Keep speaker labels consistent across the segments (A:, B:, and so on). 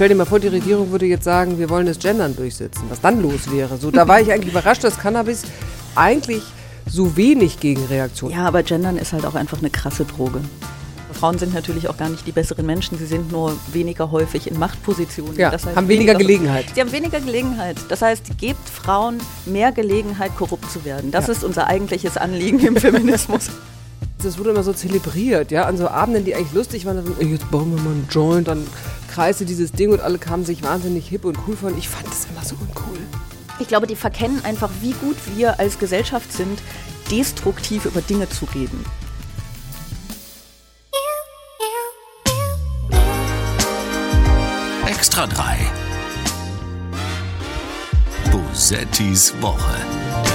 A: Stell dir mal vor, die Regierung würde jetzt sagen, wir wollen das Gendern durchsetzen, was dann los wäre. So, da war ich eigentlich überrascht, dass Cannabis eigentlich so wenig Gegenreaktion.
B: Ja, aber Gendern ist halt auch einfach eine krasse Droge. Frauen sind natürlich auch gar nicht die besseren Menschen, sie sind nur weniger häufig in Machtpositionen.
A: Ja, das heißt, haben weniger, weniger Gelegenheit.
B: Sie haben weniger Gelegenheit. Das heißt, gebt Frauen mehr Gelegenheit, korrupt zu werden. Das ja. ist unser eigentliches Anliegen im Feminismus.
A: Das wurde immer so zelebriert, ja, an so Abenden, die eigentlich lustig waren. Dann, jetzt bauen wir mal einen Joint, dann kreiste dieses Ding und alle kamen sich wahnsinnig hip und cool von. Ich fand das immer so uncool.
B: Ich glaube, die verkennen einfach, wie gut wir als Gesellschaft sind, destruktiv über Dinge zu reden.
C: Extra 3. Bosettis Woche.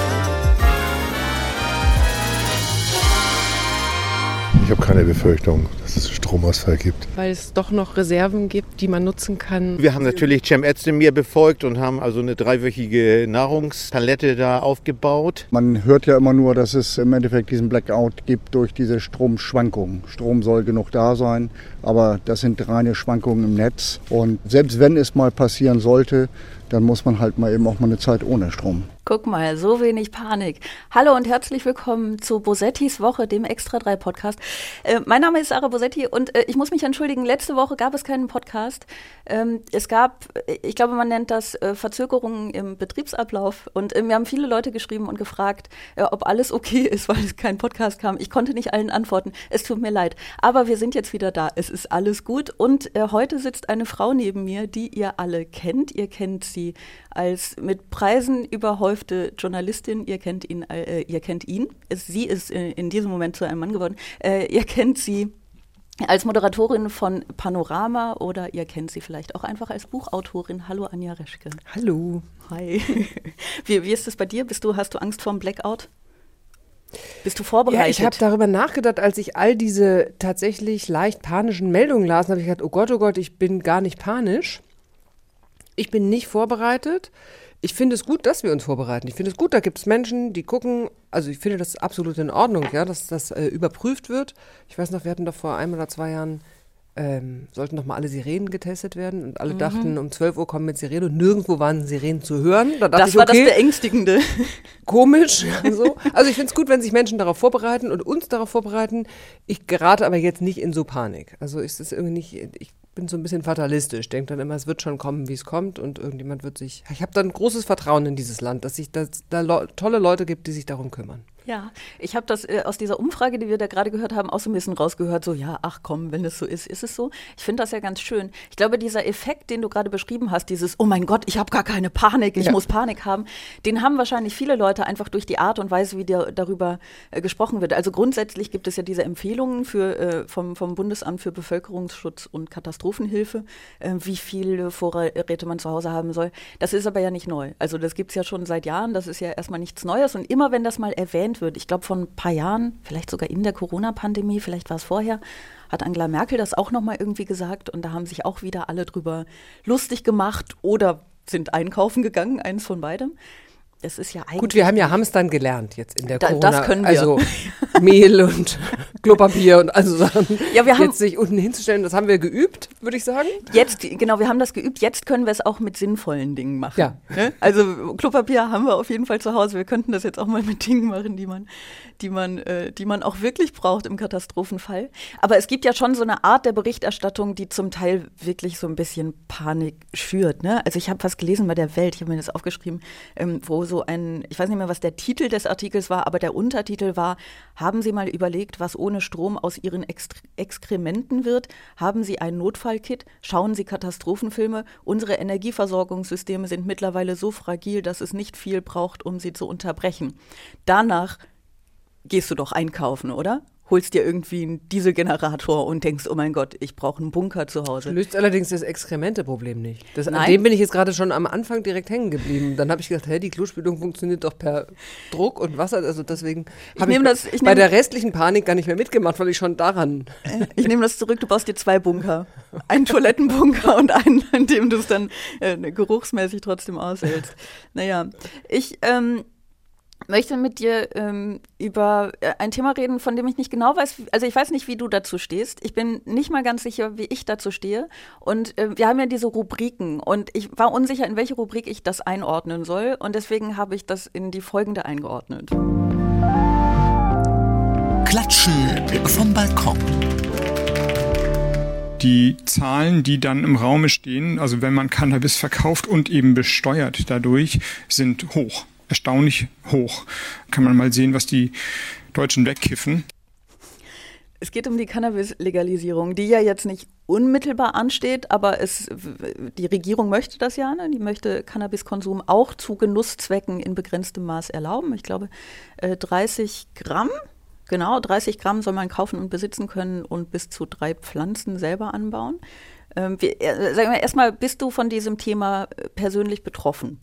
D: Ich habe keine Befürchtung, dass es Stromausfall gibt.
E: Weil es doch noch Reserven gibt, die man nutzen kann.
F: Wir haben natürlich Cem Özdemir befolgt und haben also eine dreiwöchige Nahrungspalette da aufgebaut.
G: Man hört ja immer nur, dass es im Endeffekt diesen Blackout gibt durch diese Stromschwankungen. Strom soll genug da sein, aber das sind reine Schwankungen im Netz. Und selbst wenn es mal passieren sollte, dann muss man halt mal eben auch mal eine Zeit ohne Strom.
B: Guck mal, so wenig Panik. Hallo und herzlich willkommen zu Bosettis Woche, dem Extra 3 Podcast. Äh, mein Name ist Sarah Bosetti und äh, ich muss mich entschuldigen, letzte Woche gab es keinen Podcast. Ähm, es gab, ich glaube, man nennt das äh, Verzögerungen im Betriebsablauf und äh, mir haben viele Leute geschrieben und gefragt, äh, ob alles okay ist, weil es kein Podcast kam. Ich konnte nicht allen antworten. Es tut mir leid. Aber wir sind jetzt wieder da. Es ist alles gut und äh, heute sitzt eine Frau neben mir, die ihr alle kennt. Ihr kennt sie als mit Preisen überhäufte Journalistin. Ihr kennt ihn, äh, ihr kennt ihn. Sie ist in, diesem Moment zu einem Mann geworden. Äh, ihr kennt sie als Moderatorin von Panorama oder ihr kennt sie vielleicht auch einfach als Buchautorin. Hallo Anja Reschke.
A: Hallo.
B: Hi. Wie, wie ist es bei dir? Bist du, hast du Angst vor dem Blackout? Bist du vorbereitet? Ja,
A: ich habe darüber nachgedacht, als ich all diese tatsächlich leicht panischen Meldungen las, habe ich gedacht, oh Gott, oh Gott, ich bin gar nicht panisch. Ich bin nicht vorbereitet. Ich finde es gut, dass wir uns vorbereiten. Ich finde es gut, da gibt es Menschen, die gucken, also ich finde das absolut in Ordnung, ja, dass das äh, überprüft wird. Ich weiß noch, wir hatten doch vor einem oder zwei Jahren, ähm, sollten doch mal alle Sirenen getestet werden und alle mhm. dachten, um 12 Uhr kommen mit Sirenen und nirgendwo waren Sirenen zu hören.
B: Da das ich, war okay, das Beängstigende.
A: Komisch. so. Also ich finde es gut, wenn sich Menschen darauf vorbereiten und uns darauf vorbereiten. Ich gerate aber jetzt nicht in so Panik. Also ist es irgendwie nicht, ich bin so ein bisschen fatalistisch, denke dann immer, es wird schon kommen, wie es kommt und irgendjemand wird sich. Ich habe dann großes Vertrauen in dieses Land, dass sich da tolle Leute gibt, die sich darum kümmern.
B: Ja, ich habe das äh, aus dieser Umfrage, die wir da gerade gehört haben, auch so ein bisschen rausgehört, so ja, ach komm, wenn es so ist, ist es so. Ich finde das ja ganz schön. Ich glaube, dieser Effekt, den du gerade beschrieben hast, dieses, oh mein Gott, ich habe gar keine Panik, ich ja. muss Panik haben, den haben wahrscheinlich viele Leute einfach durch die Art und Weise, wie der, darüber äh, gesprochen wird. Also grundsätzlich gibt es ja diese Empfehlungen für, äh, vom, vom Bundesamt für Bevölkerungsschutz und Katastrophenhilfe, äh, wie viele Vorräte man zu Hause haben soll. Das ist aber ja nicht neu. Also das gibt es ja schon seit Jahren, das ist ja erstmal nichts Neues. Und immer wenn das mal erwähnt wird. Ich glaube, vor ein paar Jahren, vielleicht sogar in der Corona-Pandemie, vielleicht war es vorher, hat Angela Merkel das auch nochmal irgendwie gesagt und da haben sich auch wieder alle drüber lustig gemacht oder sind einkaufen gegangen, eins von beidem. Das ist ja eigentlich.
A: Gut, wir haben ja Hamstern gelernt jetzt in der da, Corona.
B: Das können wir.
A: Also Mehl und Klopapier und also Sachen.
B: Ja, wir haben
A: jetzt sich unten hinzustellen, das haben wir geübt, würde ich sagen.
B: Jetzt, genau, wir haben das geübt. Jetzt können wir es auch mit sinnvollen Dingen machen.
A: Ja.
B: Ne? Also Klopapier haben wir auf jeden Fall zu Hause. Wir könnten das jetzt auch mal mit Dingen machen, die man, die man, äh, die man auch wirklich braucht im Katastrophenfall. Aber es gibt ja schon so eine Art der Berichterstattung, die zum Teil wirklich so ein bisschen Panik schürt. Ne? Also ich habe was gelesen bei der Welt. Ich habe mir das aufgeschrieben, ähm, wo so ein, ich weiß nicht mehr, was der Titel des Artikels war, aber der Untertitel war, haben Sie mal überlegt, was ohne Strom aus Ihren Extre Exkrementen wird? Haben Sie ein Notfallkit? Schauen Sie Katastrophenfilme? Unsere Energieversorgungssysteme sind mittlerweile so fragil, dass es nicht viel braucht, um sie zu unterbrechen. Danach gehst du doch einkaufen, oder? Holst dir irgendwie einen Dieselgenerator und denkst, oh mein Gott, ich brauche einen Bunker zu Hause.
A: Löst allerdings das Exkremente-Problem nicht. Das, an dem bin ich jetzt gerade schon am Anfang direkt hängen geblieben. Dann habe ich gedacht, hä, die Klospülung funktioniert doch per Druck und Wasser. Also deswegen habe ich, ich, das, ich bei der restlichen Panik gar nicht mehr mitgemacht, weil ich schon daran.
B: Äh, ich nehme das zurück, du baust dir zwei Bunker. Einen Toilettenbunker und einen, in dem du es dann äh, geruchsmäßig trotzdem aushältst. Naja, ich, ähm, möchte mit dir ähm, über äh, ein Thema reden, von dem ich nicht genau weiß. Also ich weiß nicht, wie du dazu stehst. Ich bin nicht mal ganz sicher, wie ich dazu stehe. Und äh, wir haben ja diese Rubriken und ich war unsicher, in welche Rubrik ich das einordnen soll. Und deswegen habe ich das in die folgende eingeordnet.
C: Klatschen vom Balkon.
H: Die Zahlen, die dann im Raume stehen, also wenn man Cannabis verkauft und eben besteuert dadurch, sind hoch erstaunlich hoch. Kann man mal sehen, was die Deutschen wegkiffen.
B: Es geht um die Cannabis-Legalisierung, die ja jetzt nicht unmittelbar ansteht, aber es, die Regierung möchte das ja, ne? die möchte Cannabiskonsum auch zu Genusszwecken in begrenztem Maß erlauben. Ich glaube, 30 äh, Gramm, genau, 30 Gramm soll man kaufen und besitzen können und bis zu drei Pflanzen selber anbauen. Ähm, wir, äh, sagen wir erstmal, bist du von diesem Thema äh, persönlich betroffen?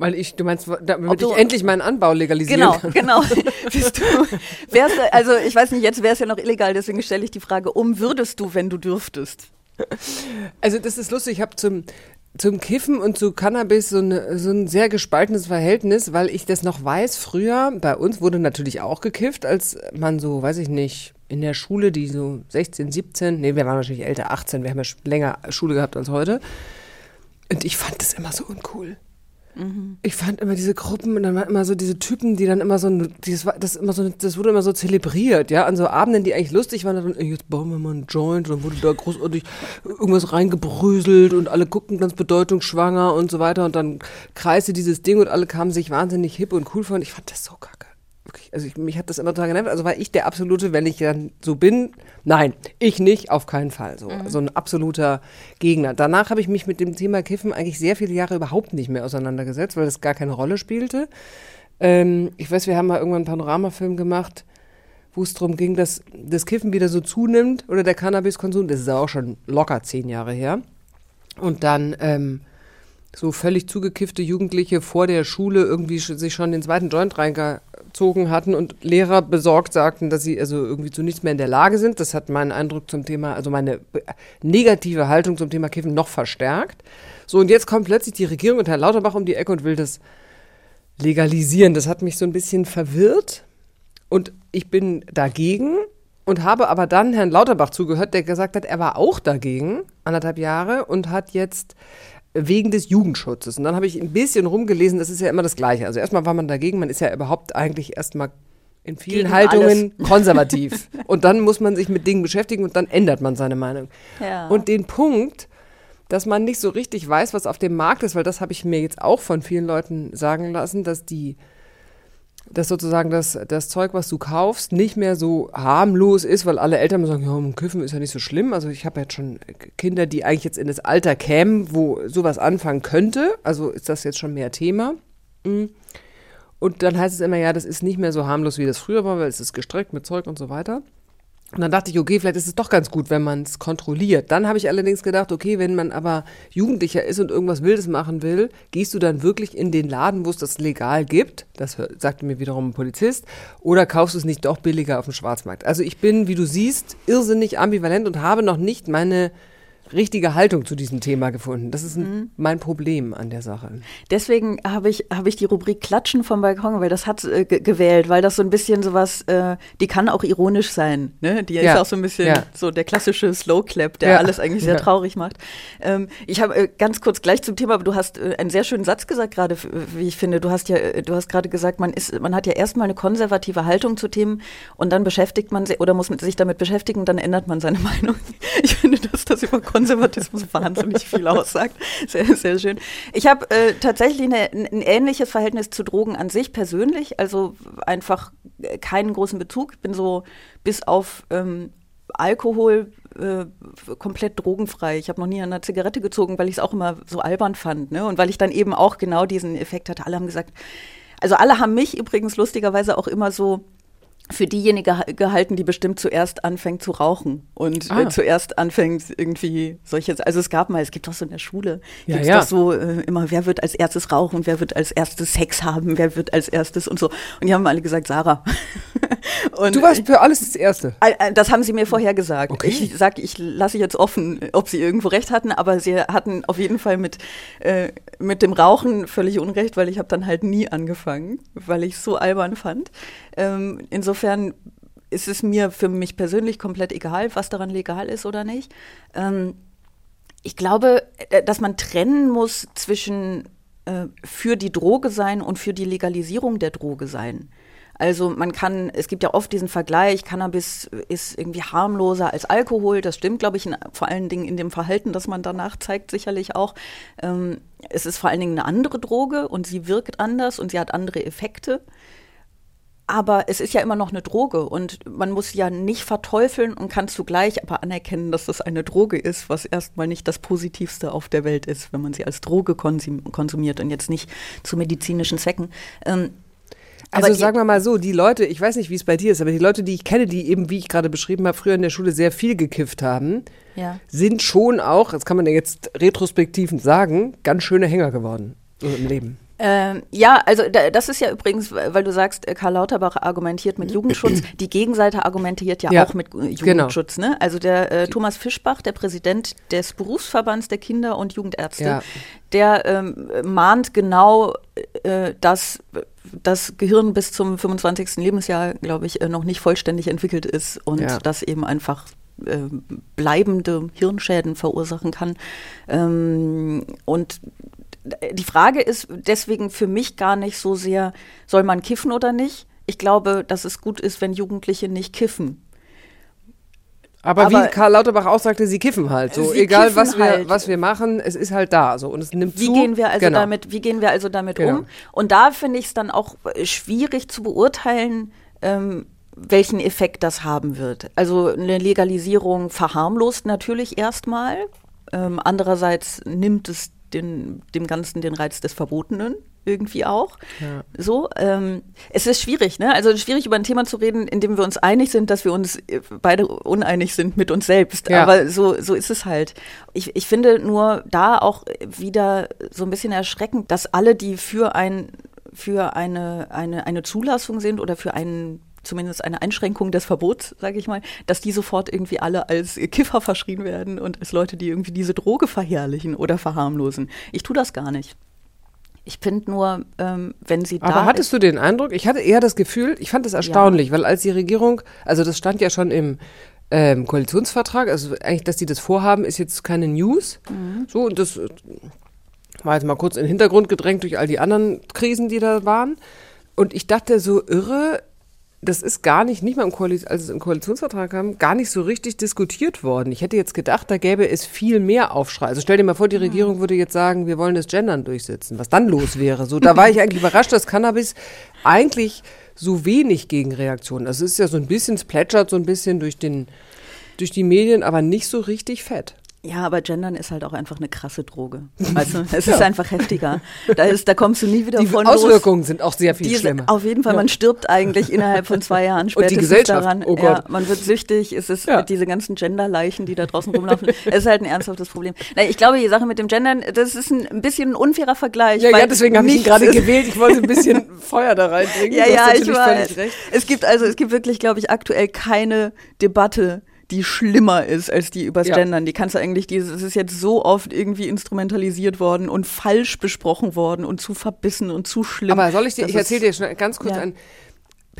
A: Weil ich, du meinst, damit du, ich endlich meinen Anbau legalisieren
B: genau,
A: kann.
B: Genau, genau. also ich weiß nicht, jetzt wäre es ja noch illegal, deswegen stelle ich die Frage, um würdest du, wenn du dürftest?
A: Also das ist lustig, ich habe zum, zum Kiffen und zu Cannabis so, eine, so ein sehr gespaltenes Verhältnis, weil ich das noch weiß, früher, bei uns wurde natürlich auch gekifft, als man so, weiß ich nicht, in der Schule, die so 16, 17, nee, wir waren wahrscheinlich älter, 18, wir haben ja länger Schule gehabt als heute. Und ich fand das immer so uncool. Mhm. Ich fand immer diese Gruppen und dann waren immer so diese Typen, die dann immer so, dieses, das, immer so das wurde immer so zelebriert, ja, an so Abenden, die eigentlich lustig waren, dann, jetzt bauen wir mal einen Joint und dann wurde da großartig irgendwas reingebröselt und alle guckten ganz bedeutungsschwanger und so weiter und dann kreiste dieses Ding und alle kamen sich wahnsinnig hip und cool vor und ich fand das so kacke also ich, mich hat das immer total genervt. Also war ich der absolute, wenn ich dann so bin, nein, ich nicht, auf keinen Fall. So, mhm. so ein absoluter Gegner. Danach habe ich mich mit dem Thema Kiffen eigentlich sehr viele Jahre überhaupt nicht mehr auseinandergesetzt, weil das gar keine Rolle spielte. Ähm, ich weiß, wir haben mal irgendwann einen Panoramafilm gemacht, wo es darum ging, dass das Kiffen wieder so zunimmt oder der Cannabiskonsum. Das ist auch schon locker zehn Jahre her. Und dann ähm, so völlig zugekiffte Jugendliche vor der Schule irgendwie sich schon den zweiten Joint reingezogen hatten und Lehrer besorgt sagten, dass sie also irgendwie zu nichts mehr in der Lage sind. Das hat meinen Eindruck zum Thema, also meine negative Haltung zum Thema Kiffen noch verstärkt. So, und jetzt kommt plötzlich die Regierung und Herr Lauterbach um die Ecke und will das legalisieren. Das hat mich so ein bisschen verwirrt und ich bin dagegen und habe aber dann Herrn Lauterbach zugehört, der gesagt hat, er war auch dagegen, anderthalb Jahre, und hat jetzt wegen des Jugendschutzes. Und dann habe ich ein bisschen rumgelesen, das ist ja immer das Gleiche. Also erstmal war man dagegen, man ist ja überhaupt eigentlich erstmal in vielen Gegen Haltungen alles. konservativ. und dann muss man sich mit Dingen beschäftigen und dann ändert man seine Meinung. Ja. Und den Punkt, dass man nicht so richtig weiß, was auf dem Markt ist, weil das habe ich mir jetzt auch von vielen Leuten sagen lassen, dass die dass sozusagen das, das Zeug, was du kaufst, nicht mehr so harmlos ist, weil alle Eltern sagen, ja, Kiffen ist ja nicht so schlimm. Also ich habe jetzt schon Kinder, die eigentlich jetzt in das Alter kämen, wo sowas anfangen könnte. Also ist das jetzt schon mehr Thema. Mhm. Und dann heißt es immer, ja, das ist nicht mehr so harmlos, wie das früher war, weil es ist gestreckt mit Zeug und so weiter. Und dann dachte ich, okay, vielleicht ist es doch ganz gut, wenn man es kontrolliert. Dann habe ich allerdings gedacht, okay, wenn man aber Jugendlicher ist und irgendwas Wildes machen will, gehst du dann wirklich in den Laden, wo es das legal gibt, das sagte mir wiederum ein Polizist, oder kaufst du es nicht doch billiger auf dem Schwarzmarkt. Also ich bin, wie du siehst, irrsinnig ambivalent und habe noch nicht meine richtige Haltung zu diesem Thema gefunden. Das ist ein, mhm. mein Problem an der Sache.
B: Deswegen habe ich, hab ich die Rubrik Klatschen vom Balkon, weil das hat äh, gewählt, weil das so ein bisschen sowas, äh, die kann auch ironisch sein. Ne? Die ja. ist auch so ein bisschen ja. so der klassische Slow Clap, der ja. alles eigentlich sehr traurig macht. Ähm, ich habe äh, ganz kurz gleich zum Thema, aber du hast äh, einen sehr schönen Satz gesagt gerade, wie ich finde. Du hast ja, äh, du hast gerade gesagt, man ist, man hat ja erstmal eine konservative Haltung zu Themen und dann beschäftigt man sich oder muss sich damit beschäftigen, dann ändert man seine Meinung. Ich finde, dass das über Konservatismus wahnsinnig viel aussagt. Sehr, sehr schön. Ich habe äh, tatsächlich eine, ein ähnliches Verhältnis zu Drogen an sich persönlich, also einfach keinen großen Bezug. Ich bin so bis auf ähm, Alkohol äh, komplett drogenfrei. Ich habe noch nie an einer Zigarette gezogen, weil ich es auch immer so albern fand. Ne? Und weil ich dann eben auch genau diesen Effekt hatte. Alle haben gesagt, also alle haben mich übrigens lustigerweise auch immer so für diejenige gehalten, die bestimmt zuerst anfängt zu rauchen und äh, ah. äh, zuerst anfängt irgendwie solche, also es gab mal, es gibt doch so in der Schule, ja, gibt es ja. doch so äh, immer, wer wird als erstes rauchen, wer wird als erstes Sex haben, wer wird als erstes und so. Und die haben alle gesagt, Sarah. Und
A: Du warst für alles das Erste.
B: Äh, Das haben sie mir vorher gesagt.
A: Okay.
B: Ich sage, ich lasse jetzt offen, ob sie irgendwo recht hatten, aber sie hatten auf jeden Fall mit, äh, mit dem Rauchen völlig Unrecht, weil ich habe dann halt nie angefangen, weil ich es so albern fand. Ähm, insofern ist es mir für mich persönlich komplett egal, was daran legal ist oder nicht. Ähm, ich glaube, äh, dass man trennen muss zwischen äh, für die Droge sein und für die Legalisierung der Droge sein. Also man kann, es gibt ja oft diesen Vergleich, Cannabis ist irgendwie harmloser als Alkohol. Das stimmt, glaube ich, in, vor allen Dingen in dem Verhalten, das man danach zeigt, sicherlich auch. Ähm, es ist vor allen Dingen eine andere Droge und sie wirkt anders und sie hat andere Effekte. Aber es ist ja immer noch eine Droge und man muss ja nicht verteufeln und kann zugleich aber anerkennen, dass das eine Droge ist, was erstmal nicht das Positivste auf der Welt ist, wenn man sie als Droge konsum konsumiert und jetzt nicht zu medizinischen Zwecken. Ähm,
A: Also sagen wir mal so, die Leute, ich weiß nicht, wie es bei dir ist, aber die Leute, die ich kenne, die eben, wie ich gerade beschrieben habe, früher in der Schule sehr viel gekifft haben,
B: Ja.
A: sind schon auch, das kann man ja jetzt retrospektiv sagen, ganz schöne Hänger geworden so im Leben.
B: Ähm, ja, also da, das ist ja übrigens, weil du sagst, äh, Karl Lauterbach argumentiert mit Jugendschutz. Die Gegenseite argumentiert ja,
A: Ja,
B: auch mit
A: genau.
B: Jugendschutz. Ne? Also der äh, Thomas Fischbach, der Präsident des Berufsverbands der Kinder- und Jugendärzte,
A: Ja.
B: der ähm, mahnt genau, äh, dass das Gehirn bis zum 25. Lebensjahr, glaube ich, äh, noch nicht vollständig entwickelt ist und
A: Ja.
B: das eben einfach äh, bleibende Hirnschäden verursachen kann. Ähm, und die Frage ist deswegen für mich gar nicht so sehr, soll man kiffen oder nicht? Ich glaube, dass es gut ist, wenn Jugendliche nicht kiffen.
A: Aber,
B: Aber-
A: wie Karl Lauterbach auch sagte, sie kiffen halt. So, egal was wir,
B: halt.
A: was wir machen, es ist halt da. So. Und es nimmt
B: Wie
A: zu.
B: gehen wir also
A: Genau.
B: damit, wie gehen wir also damit
A: Genau.
B: um? Und da finde ich es dann auch äh, schwierig zu beurteilen, ähm, welchen Effekt das haben wird. Also eine Legalisierung verharmlost natürlich erstmal. Ähm, andererseits nimmt es den, dem Ganzen den Reiz des Verbotenen irgendwie auch. So, ähm, es ist schwierig, ne? Also schwierig über ein Thema zu reden, in dem wir uns einig sind, dass wir uns äh, beide uneinig sind mit uns selbst.
A: Ja.
B: Aber so, so ist es halt. Ich, ich finde nur da auch wieder so ein bisschen erschreckend, dass alle, die für ein für eine, eine, eine Zulassung sind oder für einen zumindest eine Einschränkung des Verbots, sage ich mal, dass die sofort irgendwie alle als Kiffer verschrien werden und als Leute, die irgendwie diese Droge verherrlichen oder verharmlosen. Ich tue das gar nicht. Ich finde nur, ähm, wenn sie da
A: Aber hattest du den Eindruck? Ich hatte eher das Gefühl, ich fand es erstaunlich, weil als die Regierung, also das stand ja schon im ähm, Koalitionsvertrag, also eigentlich, dass die das vorhaben, ist jetzt keine News.
B: Mhm.
A: So, und das äh, war jetzt mal kurz in den Hintergrund gedrängt durch all die anderen Krisen, die da waren. Und ich dachte so irre, das ist gar nicht, nicht mal im Koaliz als es im Koalitionsvertrag kam, gar nicht so richtig diskutiert worden. Ich hätte jetzt gedacht, da gäbe es viel mehr Aufschrei. Also stell dir mal vor, die Regierung würde jetzt sagen, wir wollen das Gendern durchsetzen, was dann los wäre. So, da war ich eigentlich überrascht, dass Cannabis eigentlich so wenig Gegenreaktionen. Also es ist ja so ein bisschen, es plätschert so ein bisschen durch den, durch die Medien, aber nicht so richtig fett.
B: Ja, aber Gendern ist halt auch einfach eine krasse Droge. Du, es ist einfach heftiger. Da, ist, da kommst du nie wieder
A: Die
B: von
A: Auswirkungen sind auch sehr viel
B: Diese,
A: schlimmer.
B: Auf jeden Fall, man stirbt eigentlich innerhalb von zwei Jahren
A: die
B: spätestens
A: Gesellschaft,
B: daran.
A: oh
B: Ja,
A: Gott.
B: man wird süchtig, es ist
A: Ja.
B: diese ganzen Genderleichen, die da draußen rumlaufen. es ist halt ein ernsthaftes Problem. Na, ich glaube, die Sache mit dem Gendern, das ist ein, ein bisschen ein unfairer Vergleich.
A: Ja, ja, deswegen habe ich ihn gerade gewählt. Ich wollte ein bisschen Feuer da reinbringen.
B: Ja, ja, ich
A: recht.
B: Es gibt also, es gibt wirklich, glaube ich, aktuell keine Debatte, die schlimmer ist als die übers
A: Ja.
B: Gendern. Die kannst du eigentlich, dieses, es ist jetzt so oft irgendwie instrumentalisiert worden und falsch besprochen worden und zu verbissen und zu schlimm.
A: Aber soll ich dir, ich erzähle dir schnell ganz kurz
B: Ja.
A: ein.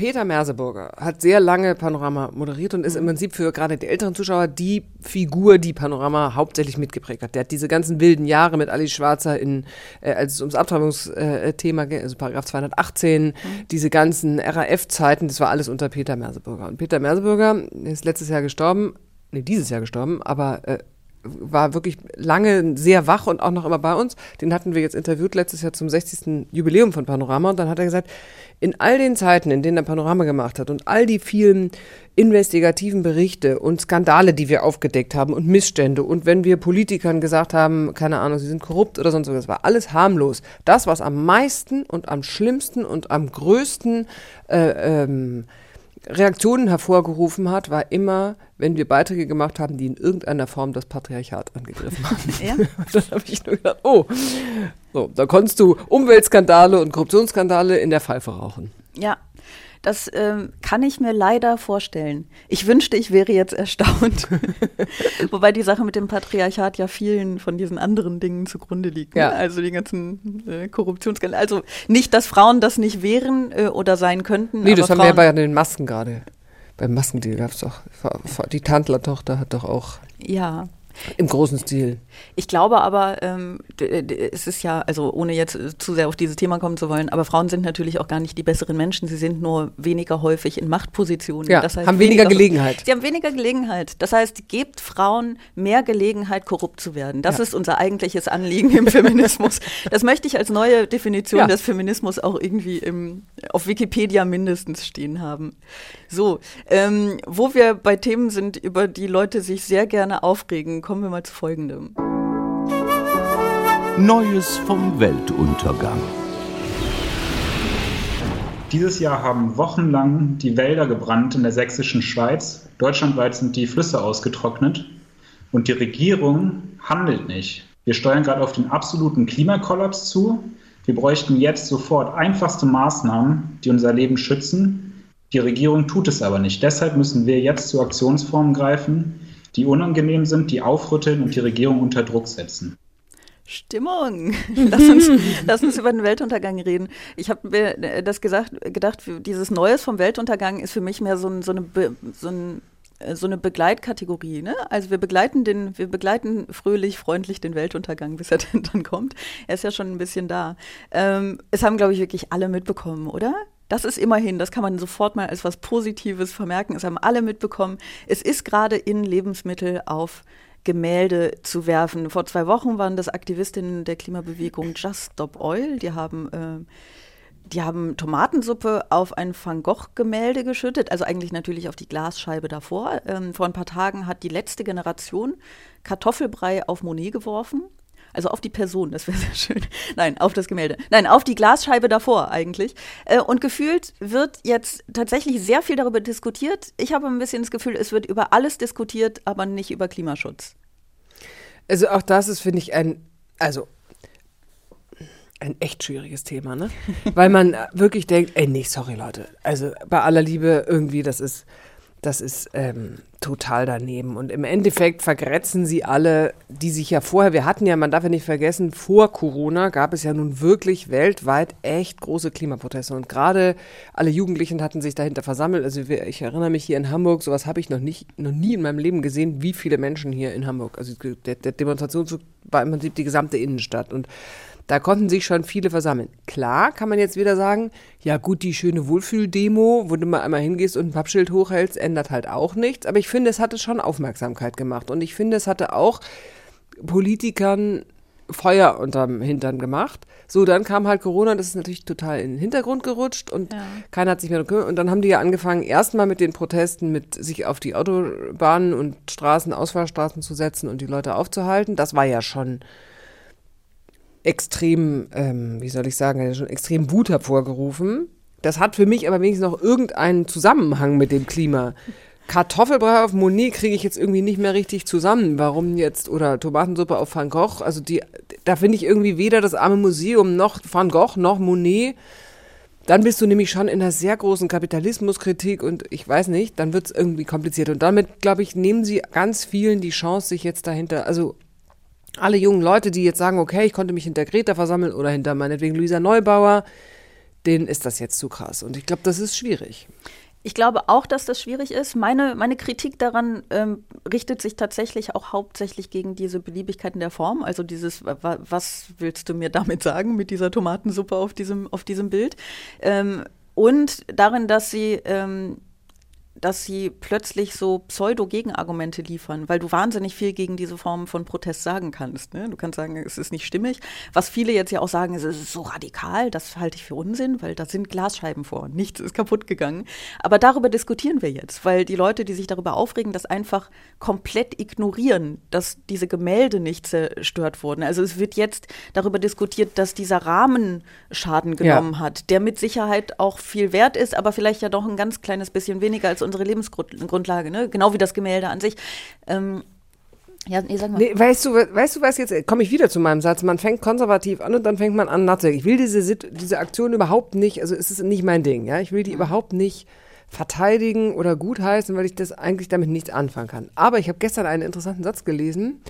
A: Peter Merseburger hat sehr lange Panorama moderiert und ist
B: Mhm.
A: im Prinzip für gerade die älteren Zuschauer die Figur, die Panorama hauptsächlich mitgeprägt hat. Der hat diese ganzen wilden Jahre mit Ali Schwarzer in, äh, als es ums Abtreibungsthema ging, also Paragraph 218,
B: Mhm.
A: diese ganzen RAF-Zeiten, das war alles unter Peter Merseburger. Und Peter Merseburger ist letztes Jahr gestorben, nee, dieses Jahr gestorben, aber äh, war wirklich lange sehr wach und auch noch immer bei uns. Den hatten wir jetzt interviewt letztes Jahr zum 60. Jubiläum von Panorama und dann hat er gesagt, in all den Zeiten, in denen er Panorama gemacht hat und all die vielen investigativen Berichte und Skandale, die wir aufgedeckt haben und Missstände und wenn wir Politikern gesagt haben, keine Ahnung, sie sind korrupt oder sonst was, war alles harmlos. Das, was am meisten und am schlimmsten und am größten äh, ähm, Reaktionen hervorgerufen hat, war immer, wenn wir Beiträge gemacht haben, die in irgendeiner Form das Patriarchat angegriffen haben.
B: Ja.
A: Dann habe ich nur gedacht, oh, so, da konntest du Umweltskandale und Korruptionsskandale in der Pfeife rauchen.
B: Ja. Das ähm, kann ich mir leider vorstellen. Ich wünschte, ich wäre jetzt erstaunt. Wobei die Sache mit dem Patriarchat ja vielen von diesen anderen Dingen zugrunde liegt. Ne?
A: Ja.
B: Also die ganzen äh, Korruptionsskandale. Also nicht, dass Frauen das nicht wären äh, oder sein könnten.
A: Nee, das haben wir ja
B: Frauen,
A: bei den Masken gerade. Beim Maskendeal gab es doch, die Tantler-Tochter hat doch auch
B: Ja.
A: Im großen Stil.
B: Ich glaube aber, ähm, es ist ja, also ohne jetzt äh, zu sehr auf dieses Thema kommen zu wollen, aber Frauen sind natürlich auch gar nicht die besseren Menschen. Sie sind nur weniger häufig in Machtpositionen.
A: Ja,
B: Das heißt,
A: haben weniger Gelegenheit.
B: Sie haben weniger Gelegenheit. Das heißt, gebt Frauen mehr Gelegenheit, korrupt zu werden. Das
A: Ja.
B: ist unser eigentliches Anliegen im Feminismus. Das möchte ich als neue Definition
A: Ja.
B: des Feminismus auch irgendwie im, auf Wikipedia mindestens stehen haben. So, ähm, wo wir bei Themen sind, über die Leute sich sehr gerne aufregen, kommen wir mal zu folgendem.
C: Neues vom Weltuntergang.
I: Dieses Jahr haben wochenlang die Wälder gebrannt in der sächsischen Schweiz. Deutschlandweit sind die Flüsse ausgetrocknet. Und die Regierung handelt nicht. Wir steuern gerade auf den absoluten Klimakollaps zu. Wir bräuchten jetzt sofort einfachste Maßnahmen, die unser Leben schützen. Die Regierung tut es aber nicht. Deshalb müssen wir jetzt zu Aktionsformen greifen, die unangenehm sind, die aufrütteln und die Regierung unter Druck setzen.
B: Stimmung. Lass uns, lass uns über den Weltuntergang reden. Ich habe mir äh, das gesagt, gedacht, dieses Neues vom Weltuntergang ist für mich mehr so, ein, so, eine, Be, so, ein, äh, so eine Begleitkategorie. Ne? Also wir begleiten den, wir begleiten fröhlich, freundlich den Weltuntergang, bis er denn dann kommt. Er ist ja schon ein bisschen da. Ähm, es haben, glaube ich, wirklich alle mitbekommen, oder? Das ist immerhin, das kann man sofort mal als was Positives vermerken. Es haben alle mitbekommen. Es ist gerade in Lebensmittel auf Gemälde zu werfen. Vor zwei Wochen waren das Aktivistinnen der Klimabewegung Just Stop Oil. Die haben, äh, die haben Tomatensuppe auf ein Van Gogh-Gemälde geschüttet, also eigentlich natürlich auf die Glasscheibe davor. Ähm, vor ein paar Tagen hat die letzte Generation Kartoffelbrei auf Monet geworfen. Also auf die Person, das wäre sehr schön. Nein, auf das Gemälde. Nein, auf die Glasscheibe davor eigentlich. Äh, Und gefühlt wird jetzt tatsächlich sehr viel darüber diskutiert. Ich habe ein bisschen das Gefühl, es wird über alles diskutiert, aber nicht über Klimaschutz.
A: Also auch das ist, finde ich, ein, also ein echt schwieriges Thema, ne? Weil man wirklich denkt, ey, nee, sorry Leute, also bei aller Liebe irgendwie, das ist, das ist ähm, total daneben. Und im Endeffekt vergrätzen sie alle, die sich ja vorher, wir hatten ja, man darf ja nicht vergessen, vor Corona gab es ja nun wirklich weltweit echt große Klimaproteste. Und gerade alle Jugendlichen hatten sich dahinter versammelt. Also ich erinnere mich hier in Hamburg, sowas habe ich noch nicht, noch nie in meinem Leben gesehen, wie viele Menschen hier in Hamburg. Also der, der Demonstrationszug war im Prinzip die gesamte Innenstadt. Und da konnten sich schon viele versammeln. Klar kann man jetzt wieder sagen, ja gut, die schöne Wohlfühldemo, wo du mal einmal hingehst und ein Pappschild hochhältst, ändert halt auch nichts. Aber ich finde, es hatte schon Aufmerksamkeit gemacht. Und ich finde, es hatte auch Politikern Feuer unterm Hintern gemacht. So, dann kam halt Corona, das ist natürlich total in den Hintergrund gerutscht und
B: Ja.
A: keiner hat sich mehr gekümmert. Und dann haben die ja angefangen, erstmal mit den Protesten, mit sich auf die Autobahnen und Straßen, Ausfahrstraßen zu setzen und die Leute aufzuhalten. Das war ja schon extrem, ähm, wie soll ich sagen, ja schon extrem Wut hervorgerufen. Das hat für mich aber wenigstens noch irgendeinen Zusammenhang mit dem Klima. Kartoffelbrei auf Monet kriege ich jetzt irgendwie nicht mehr richtig zusammen. Warum jetzt? Oder Tomatensuppe auf Van Gogh. Also die, da finde ich irgendwie weder das arme Museum noch Van Gogh noch Monet. Dann bist du nämlich schon in einer sehr großen Kapitalismuskritik und ich weiß nicht, dann wird es irgendwie kompliziert. Und damit, glaube ich, nehmen sie ganz vielen die Chance, sich jetzt dahinter, also alle jungen Leute, die jetzt sagen, okay, ich konnte mich hinter Greta versammeln oder hinter meinetwegen Luisa Neubauer, denen ist das jetzt zu krass. Und ich glaube, das ist schwierig.
B: Ich glaube auch, dass das schwierig ist. Meine, meine Kritik daran ähm, richtet sich tatsächlich auch hauptsächlich gegen diese Beliebigkeiten der Form. Also dieses, wa- wa- was willst du mir damit sagen mit dieser Tomatensuppe auf diesem, auf diesem Bild? Ähm, und darin, dass sie ähm, dass sie plötzlich so Pseudo-Gegenargumente liefern, weil du wahnsinnig viel gegen diese Form von Protest sagen kannst. Ne? Du kannst sagen, es ist nicht stimmig. Was viele jetzt ja auch sagen, es ist so radikal, das halte ich für Unsinn, weil da sind Glasscheiben vor, nichts ist kaputt gegangen. Aber darüber diskutieren wir jetzt, weil die Leute, die sich darüber aufregen, das einfach komplett ignorieren, dass diese Gemälde nicht zerstört wurden. Also es wird jetzt darüber diskutiert, dass dieser Rahmen Schaden
A: Ja.
B: genommen hat, der mit Sicherheit auch viel wert ist, aber vielleicht ja doch ein ganz kleines bisschen weniger als unsere Lebensgrundlage, ne? genau wie das Gemälde an sich. Ähm, Ja, nee, sag mal.
A: Nee, weißt du, weißt du was jetzt, komme ich wieder zu meinem Satz, man fängt konservativ an und dann fängt man an nachzudenken. Ich will diese, diese Aktion überhaupt nicht, also es ist nicht mein Ding, ja, ich will die überhaupt nicht verteidigen oder gutheißen, weil ich das eigentlich damit nichts anfangen kann. Aber ich habe gestern einen interessanten Satz gelesen,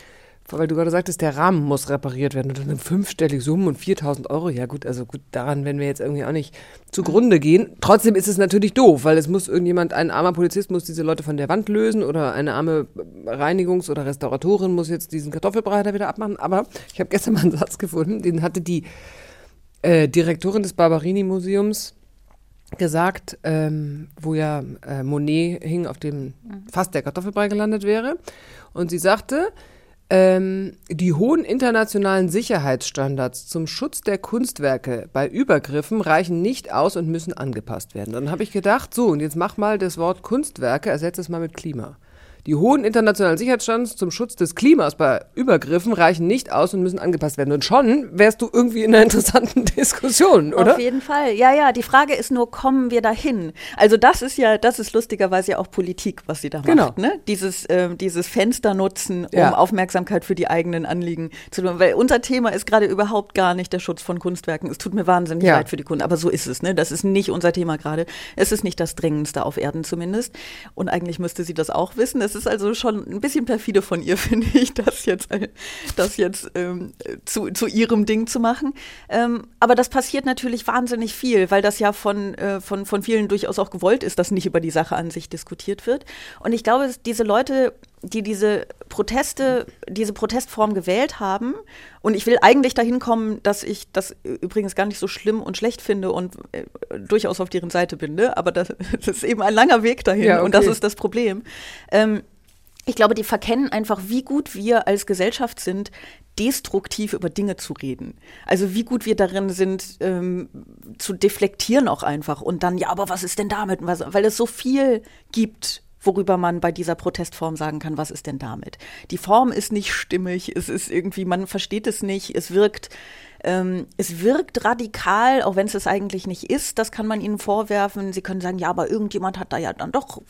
A: weil du gerade sagtest, der Rahmen muss repariert werden und dann fünfstellige Summen und 4000 Euro. Ja gut, also gut, daran werden wir jetzt irgendwie auch nicht zugrunde gehen. Trotzdem ist es natürlich doof, weil es muss irgendjemand, ein armer Polizist muss diese Leute von der Wand lösen oder eine arme Reinigungs- oder Restauratorin muss jetzt diesen Kartoffelbreiter wieder abmachen. Aber ich habe gestern mal einen Satz gefunden, den hatte die äh, Direktorin des Barberini-Museums gesagt, ähm, wo ja äh, Monet hing, auf dem fast der Kartoffelbrei gelandet wäre. Und sie sagte, ähm, die hohen internationalen Sicherheitsstandards zum Schutz der Kunstwerke bei Übergriffen reichen nicht aus und müssen angepasst werden. Dann habe ich gedacht, so, und jetzt mach mal das Wort Kunstwerke, ersetze es mal mit Klima. Die hohen internationalen Sicherheitsstandards zum Schutz des Klimas bei Übergriffen reichen nicht aus und müssen angepasst werden. Und schon wärst du irgendwie in einer interessanten Diskussion, oder?
B: Auf jeden Fall. Ja, ja. Die Frage ist nur, kommen wir dahin? Also das ist ja, das ist lustigerweise ja auch Politik, was sie da
A: Genau.
B: macht. Ne? Dieses, ähm, dieses Fenster nutzen, um
A: Ja.
B: Aufmerksamkeit für die eigenen Anliegen zu tun. Weil unser Thema ist gerade überhaupt gar nicht der Schutz von Kunstwerken. Es tut mir wahnsinnig
A: Ja.
B: leid für die Kunden, aber so ist es. Ne? Das ist nicht unser Thema gerade. Es ist nicht das Dringendste auf Erden zumindest. Und eigentlich müsste sie das auch wissen. Es ist also schon ein bisschen perfide von ihr, finde ich, das jetzt, äh, das jetzt ähm, zu, zu ihrem Ding zu machen. Ähm, aber das passiert natürlich wahnsinnig viel, weil das ja von, äh, von, von vielen durchaus auch gewollt ist, dass nicht über die Sache an sich diskutiert wird. Und ich glaube, diese Leute, die diese Proteste, diese Protestform gewählt haben, und ich will eigentlich dahin kommen, dass ich das übrigens gar nicht so schlimm und schlecht finde und äh, durchaus auf deren Seite bin, ne? aber das, das ist eben ein langer Weg dahin
A: Ja,
B: und das
A: okay.
B: ist das Problem. Ähm, ich glaube, die verkennen einfach, wie gut wir als Gesellschaft sind, destruktiv über Dinge zu reden. Also wie gut wir darin sind, ähm, zu deflektieren auch einfach und dann, ja, aber was ist denn damit? Was, weil es so viel gibt, worüber man bei dieser Protestform sagen kann, was ist denn damit? Die Form ist nicht stimmig, es ist irgendwie, man versteht es nicht, es wirkt ähm, es wirkt radikal, auch wenn es es eigentlich nicht ist. Das kann man ihnen vorwerfen. Sie können sagen, ja, aber irgendjemand hat da ja dann doch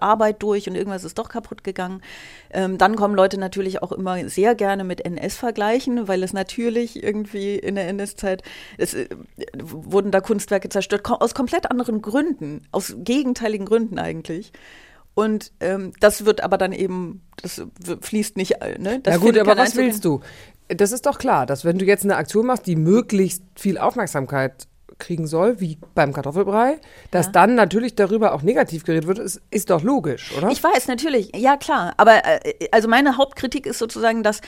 B: Arbeit durch und irgendwas ist doch kaputt gegangen. Ähm, dann kommen Leute natürlich auch immer sehr gerne mit NS vergleichen, weil es natürlich irgendwie in der NS-Zeit, es äh, wurden da Kunstwerke zerstört, aus komplett anderen Gründen, aus gegenteiligen Gründen eigentlich. Und ähm, das wird aber dann eben, das fließt nicht, äh, ne? Das
A: ja gut, aber was willst du? Das ist doch klar, dass wenn du jetzt eine Aktion machst, die möglichst viel Aufmerksamkeit kriegen soll, wie beim Kartoffelbrei, dass dann natürlich darüber auch negativ geredet wird, ist, ist doch logisch, oder?
B: Ich weiß, natürlich, ja klar. Aber äh, also meine Hauptkritik ist sozusagen, dass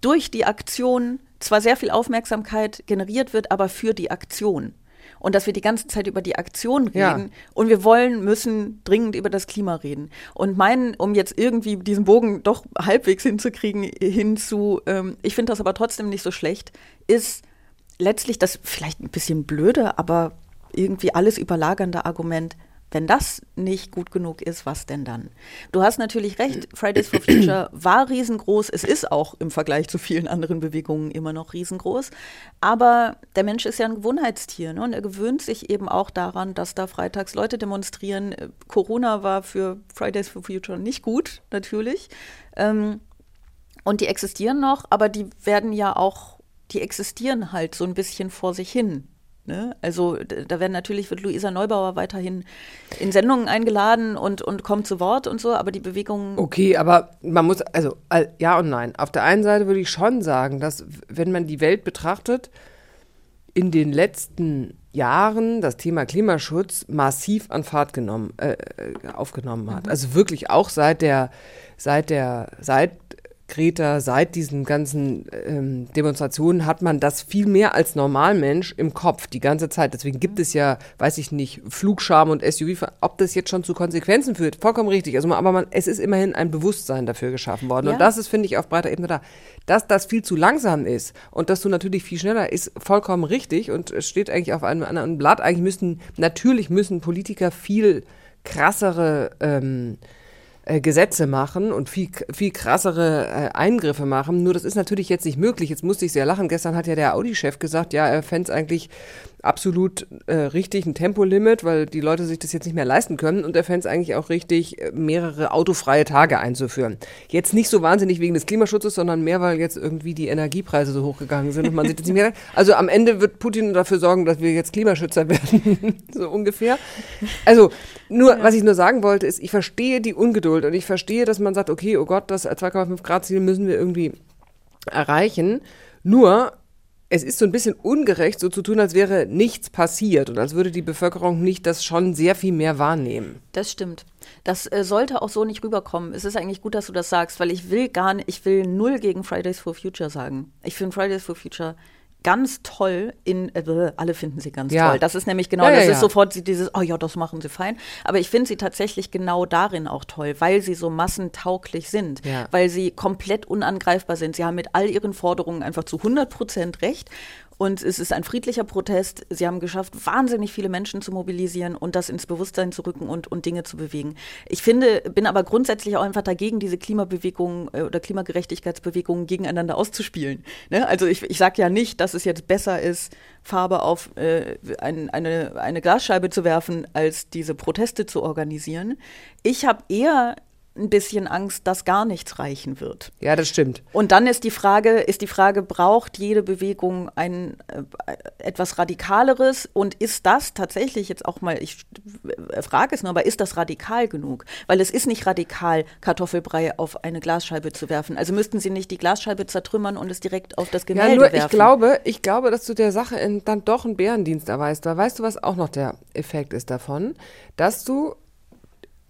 B: durch die Aktion zwar sehr viel Aufmerksamkeit generiert wird, aber für die Aktion. Und dass wir die ganze Zeit über die Aktion reden
A: Ja.
B: und wir wollen, müssen dringend über das Klima reden. Und meinen, um jetzt irgendwie diesen Bogen doch halbwegs hinzukriegen, hinzu, ähm, ich finde das aber trotzdem nicht so schlecht, ist letztlich das vielleicht ein bisschen blöde, aber irgendwie alles überlagernde Argument, wenn das nicht gut genug ist, was denn dann? Du hast natürlich recht, Fridays for Future war riesengroß, es ist auch im Vergleich zu vielen anderen Bewegungen immer noch riesengroß, aber der Mensch ist ja ein Gewohnheitstier ne? und er gewöhnt sich eben auch daran, dass da freitags Leute demonstrieren. Äh, Corona war für Fridays for Future nicht gut, natürlich. Ähm, und die existieren noch, aber die werden ja auch, die existieren halt so ein bisschen vor sich hin. Ne? Also da werden natürlich, wird Luisa Neubauer weiterhin in Sendungen eingeladen und, und kommt zu Wort und so, aber die Bewegung.
A: Okay, aber man muss, also ja und nein. Auf der einen Seite würde ich schon sagen, dass wenn man die Welt betrachtet, in den letzten Jahren das Thema Klimaschutz massiv an Fahrt genommen, äh, äh, aufgenommen hat. Also wirklich auch seit der, seit der, seit Greta, seit diesen ganzen ähm, Demonstrationen hat man das viel mehr als Normalmensch im Kopf die ganze Zeit. Deswegen gibt es ja, weiß ich nicht, Flugscham und SUV, ob das jetzt schon zu Konsequenzen führt, vollkommen richtig. Also, aber man, es ist immerhin ein Bewusstsein dafür geschaffen worden.
B: Ja.
A: Und das ist, finde ich, auf breiter Ebene da. Dass das viel zu langsam ist und dass du natürlich viel schneller ist, vollkommen richtig und es steht eigentlich auf einem anderen Blatt. Eigentlich müssten, natürlich müssen Politiker viel krassere ähm, äh, Gesetze machen und viel, viel krassere äh, Eingriffe machen. Nur das ist natürlich jetzt nicht möglich. Jetzt musste ich sehr lachen. Gestern hat ja der Audi-Chef gesagt, ja, er fände es eigentlich absolut äh, richtig, ein Tempolimit, weil die Leute sich das jetzt nicht mehr leisten können. Und er fände es eigentlich auch richtig, äh, mehrere autofreie Tage einzuführen. Jetzt nicht so wahnsinnig wegen des Klimaschutzes, sondern mehr, weil jetzt irgendwie die Energiepreise so hochgegangen sind und man sieht jetzt nicht mehr. Also am Ende wird Putin dafür sorgen, dass wir jetzt Klimaschützer werden, so ungefähr. Also nur, ja. was ich nur sagen wollte, ist, ich verstehe die Ungeduld und ich verstehe, dass man sagt, okay, oh Gott, das 2,5 Grad Ziel müssen wir irgendwie erreichen. Nur es ist so ein bisschen ungerecht, so zu tun, als wäre nichts passiert und als würde die Bevölkerung nicht das schon sehr viel mehr wahrnehmen.
B: Das stimmt. Das äh, sollte auch so nicht rüberkommen. Es ist eigentlich gut, dass du das sagst, weil ich will gar nicht, ich will null gegen Fridays for Future sagen. Ich finde Fridays for Future ganz toll in, äh, alle finden sie ganz ja. toll. Das ist nämlich genau, ja, ja, das ist sofort dieses, oh ja, das machen sie fein. Aber ich finde sie tatsächlich genau darin auch toll, weil sie so massentauglich sind, weil sie komplett unangreifbar sind. Sie haben mit all ihren Forderungen einfach zu 100 Prozent recht. Und es ist ein friedlicher Protest. Sie haben geschafft, wahnsinnig viele Menschen zu mobilisieren und das ins Bewusstsein zu rücken und, und Dinge zu bewegen. Ich finde, bin aber grundsätzlich auch einfach dagegen, diese Klimabewegungen äh, oder Klimagerechtigkeitsbewegungen gegeneinander auszuspielen. Ne? Also ich, ich sage ja nicht, dass es jetzt besser ist, Farbe auf äh, ein, eine, eine Glasscheibe zu werfen, als diese Proteste zu organisieren. Ich habe eher ein bisschen Angst, dass gar nichts reichen wird.
A: Ja, das stimmt.
B: Und dann ist die Frage, ist die Frage, braucht jede Bewegung ein äh, etwas radikaleres und ist das tatsächlich jetzt auch mal, ich äh, frage es nur, aber ist das radikal genug? Weil es ist nicht radikal, Kartoffelbrei auf eine Glasscheibe zu werfen. Also müssten Sie nicht die Glasscheibe zertrümmern und es direkt auf das Gemälde ja, nur werfen.
A: Ich glaube, ich glaube, dass du der Sache in, dann doch einen Bärendienst erweist. Da weißt du, was auch noch der Effekt ist davon, dass du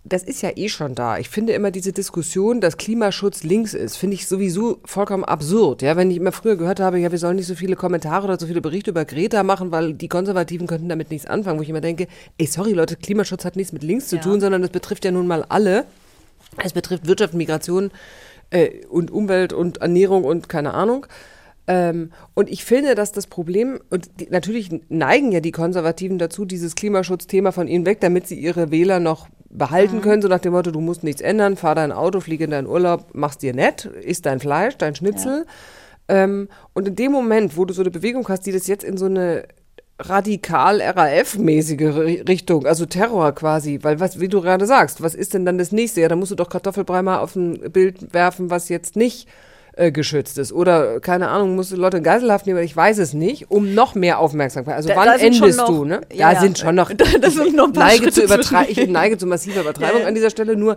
A: das ist ja eh schon da. Ich finde immer diese Diskussion, dass Klimaschutz links ist, finde ich sowieso vollkommen absurd. Ja, wenn ich immer früher gehört habe, ja, wir sollen nicht so viele Kommentare oder so viele Berichte über Greta machen, weil die Konservativen könnten damit nichts anfangen, wo ich immer denke, ey, sorry Leute, Klimaschutz hat nichts mit links zu ja. tun, sondern das betrifft ja nun mal alle. Es betrifft Wirtschaft, Migration äh, und Umwelt und Ernährung und keine Ahnung. Ähm, und ich finde, dass das Problem, und die, natürlich neigen ja die Konservativen dazu, dieses Klimaschutzthema von ihnen weg, damit sie ihre Wähler noch behalten mhm. können, so nach dem Motto, du musst nichts ändern, fahr dein Auto, fliege in deinen Urlaub, mach's dir nett, isst dein Fleisch, dein Schnitzel. Ja. Ähm, und in dem Moment, wo du so eine Bewegung hast, die das jetzt in so eine radikal RAF-mäßige Richtung, also Terror quasi, weil was, wie du gerade sagst, was ist denn dann das nächste? Ja, da musst du doch Kartoffelbrei mal auf ein Bild werfen, was jetzt nicht äh, geschützt ist. Oder, keine Ahnung, musst du Leute in Geiselhaft nehmen, ich weiß es nicht, um noch mehr Aufmerksamkeit. Also da, wann da endest noch, du, ne? Ja, da sind schon noch, da, sind noch neige zu ich neige zu massiver Übertreibung ja, ja. an dieser Stelle, nur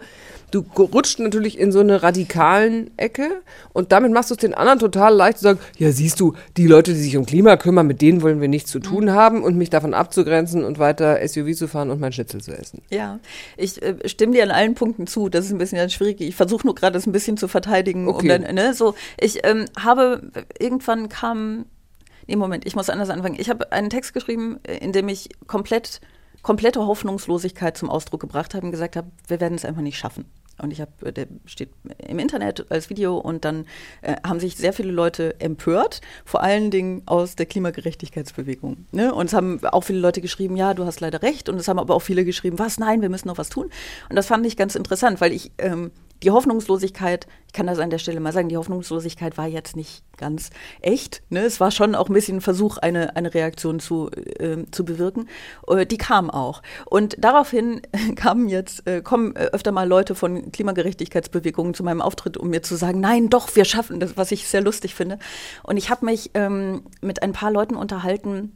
A: du rutscht natürlich in so eine radikalen Ecke und damit machst du es den anderen total leicht zu sagen, ja siehst du, die Leute, die sich um Klima kümmern, mit denen wollen wir nichts zu tun mhm. haben und mich davon abzugrenzen und weiter SUV zu fahren und mein Schnitzel zu essen.
B: Ja, ich äh, stimme dir an allen Punkten zu. Das ist ein bisschen schwierig. Ich versuche nur gerade das ein bisschen zu verteidigen. Okay. Um dann, ne, so, ich ähm, habe, irgendwann kam, nee, Moment, ich muss anders anfangen. Ich habe einen Text geschrieben, äh, in dem ich komplett komplette Hoffnungslosigkeit zum Ausdruck gebracht habe und gesagt habe, wir werden es einfach nicht schaffen. Und ich habe, äh, der steht im Internet als Video und dann äh, haben sich sehr viele Leute empört, vor allen Dingen aus der Klimagerechtigkeitsbewegung. Ne? Und es haben auch viele Leute geschrieben, ja, du hast leider recht. Und es haben aber auch viele geschrieben, was, nein, wir müssen noch was tun. Und das fand ich ganz interessant, weil ich ähm, die Hoffnungslosigkeit, ich kann das an der Stelle mal sagen, die Hoffnungslosigkeit war jetzt nicht ganz echt. Ne? Es war schon auch ein bisschen ein Versuch, eine, eine Reaktion zu, äh, zu bewirken. Äh, die kam auch. Und daraufhin kamen jetzt, äh, kommen äh, öfter mal Leute von Klimagerechtigkeitsbewegungen zu meinem Auftritt, um mir zu sagen, nein, doch, wir schaffen das, was ich sehr lustig finde. Und ich habe mich ähm, mit ein paar Leuten unterhalten,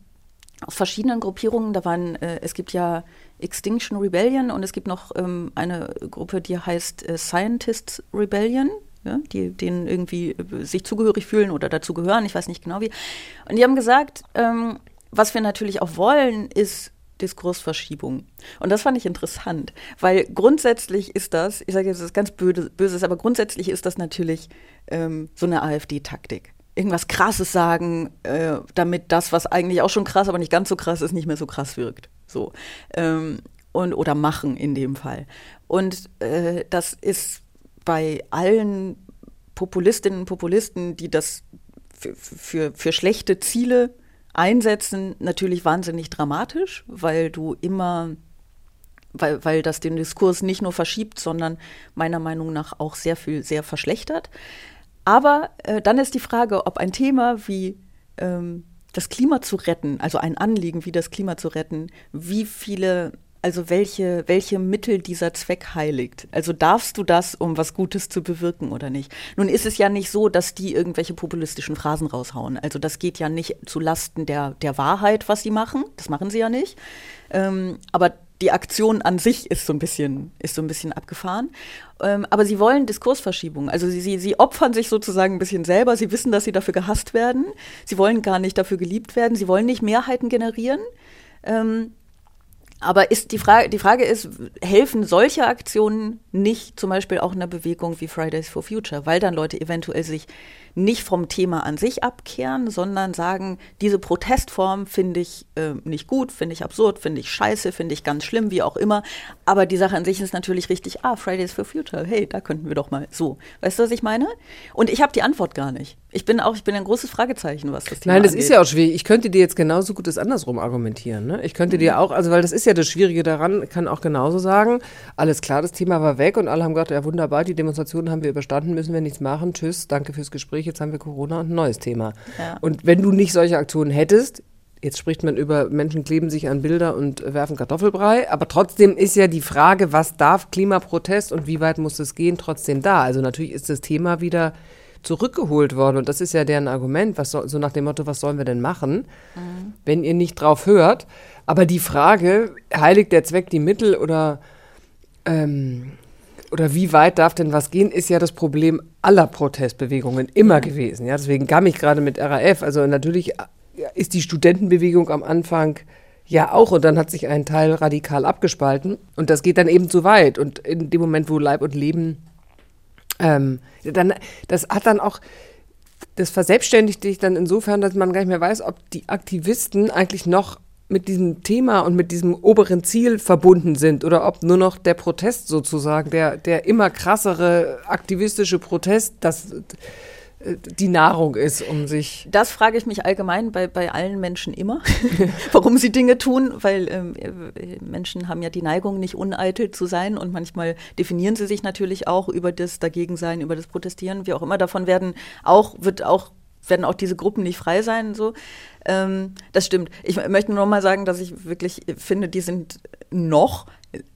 B: aus verschiedenen Gruppierungen. Da waren, äh, es gibt ja Extinction Rebellion und es gibt noch ähm, eine Gruppe, die heißt äh, Scientists Rebellion. Ja, die denen irgendwie äh, sich zugehörig fühlen oder dazu gehören, ich weiß nicht genau wie. Und die haben gesagt, ähm, was wir natürlich auch wollen, ist Diskursverschiebung. Und das fand ich interessant, weil grundsätzlich ist das, ich sage jetzt das ist ganz Böses, aber grundsätzlich ist das natürlich ähm, so eine AfD-Taktik irgendwas Krasses sagen, äh, damit das, was eigentlich auch schon krass, aber nicht ganz so krass ist, nicht mehr so krass wirkt. So. Ähm, und, oder machen in dem Fall. Und äh, das ist bei allen Populistinnen und Populisten, die das für, für, für schlechte Ziele einsetzen, natürlich wahnsinnig dramatisch, weil du immer weil, weil das den Diskurs nicht nur verschiebt, sondern meiner Meinung nach auch sehr viel, sehr verschlechtert. Aber äh, dann ist die Frage, ob ein Thema wie ähm, das Klima zu retten, also ein Anliegen wie das Klima zu retten, wie viele also welche, welche Mittel dieser Zweck heiligt. Also darfst du das, um was Gutes zu bewirken oder nicht? Nun ist es ja nicht so, dass die irgendwelche populistischen Phrasen raushauen. Also das geht ja nicht zu Lasten der, der Wahrheit, was sie machen. Das machen sie ja nicht. Ähm, aber die Aktion an sich ist so ein bisschen, ist so ein bisschen abgefahren. Ähm, aber sie wollen Diskursverschiebung. Also sie, sie, sie opfern sich sozusagen ein bisschen selber. Sie wissen, dass sie dafür gehasst werden. Sie wollen gar nicht dafür geliebt werden. Sie wollen nicht Mehrheiten generieren. Ähm, aber ist die Frage, die Frage ist, helfen solche Aktionen nicht zum Beispiel auch einer Bewegung wie Fridays for Future, weil dann Leute eventuell sich nicht vom Thema an sich abkehren, sondern sagen, diese Protestform finde ich äh, nicht gut, finde ich absurd, finde ich scheiße, finde ich ganz schlimm, wie auch immer. Aber die Sache an sich ist natürlich richtig, ah, Fridays for Future, hey, da könnten wir doch mal so. Weißt du, was ich meine? Und ich habe die Antwort gar nicht. Ich bin auch, ich bin ein großes Fragezeichen, was das Thema
A: Nein, das
B: angeht.
A: ist ja auch schwierig. Ich könnte dir jetzt genauso gut das andersrum argumentieren. Ne? Ich könnte dir auch, also weil das ist ja das Schwierige daran, kann auch genauso sagen, alles klar, das Thema war weg und alle haben gesagt, ja wunderbar, die Demonstrationen haben wir überstanden, müssen wir nichts machen, tschüss, danke fürs Gespräch, jetzt haben wir Corona und ein neues Thema.
B: Ja.
A: Und wenn du nicht solche Aktionen hättest, jetzt spricht man über Menschen kleben sich an Bilder und werfen Kartoffelbrei, aber trotzdem ist ja die Frage, was darf Klimaprotest und wie weit muss es gehen, trotzdem da. Also natürlich ist das Thema wieder zurückgeholt worden und das ist ja deren Argument, was soll, so nach dem Motto, was sollen wir denn machen, wenn ihr nicht drauf hört. Aber die Frage, heiligt der Zweck die Mittel oder ähm, oder wie weit darf denn was gehen, ist ja das Problem aller Protestbewegungen immer gewesen. Ja, deswegen kam ich gerade mit RAF. Also natürlich ist die Studentenbewegung am Anfang ja auch und dann hat sich ein Teil radikal abgespalten und das geht dann eben zu weit. Und in dem Moment, wo Leib und Leben ähm, dann, das hat dann auch, das verselbstständigt dich dann insofern, dass man gar nicht mehr weiß, ob die Aktivisten eigentlich noch mit diesem Thema und mit diesem oberen Ziel verbunden sind oder ob nur noch der Protest sozusagen, der, der immer krassere aktivistische Protest, das äh, die Nahrung ist, um sich.
B: Das frage ich mich allgemein bei, bei allen Menschen immer, warum sie Dinge tun, weil ähm, äh, Menschen haben ja die Neigung, nicht uneitel zu sein und manchmal definieren sie sich natürlich auch über das Dagegensein, über das Protestieren, wie auch immer. Davon werden auch, wird auch werden auch diese Gruppen nicht frei sein. So. Ähm, das stimmt. Ich möchte nur noch mal sagen, dass ich wirklich finde, die sind noch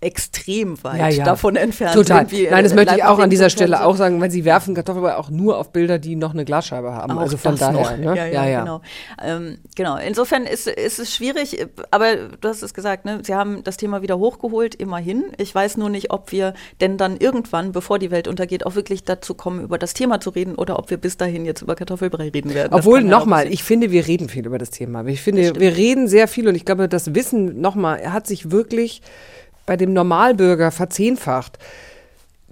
B: extrem weit
A: Ja, ja.
B: davon entfernt.
A: Total.
B: irgendwie,
A: Nein, das
B: äh,
A: möchte ich auch an dieser Stelle auch sagen, weil sie werfen Kartoffelbrei auch nur auf Bilder, die noch eine Glasscheibe haben.
B: Auch
A: also von daher.
B: noch.
A: Ne?
B: Ja, ja, genau. Ähm, genau. Insofern ist, ist es schwierig, aber du hast es gesagt, ne? Sie haben das Thema wieder hochgeholt, immerhin. Ich weiß nur nicht, ob wir denn dann irgendwann, bevor die Welt untergeht, auch wirklich dazu kommen, über das Thema zu reden oder ob wir bis dahin jetzt über Kartoffelbrei reden werden.
A: Obwohl,
B: ja
A: nochmal, ich finde, wir reden viel über das Thema. Ich finde, wir reden sehr viel und ich glaube, das Wissen, nochmal, hat sich wirklich bei dem Normalbürger verzehnfacht.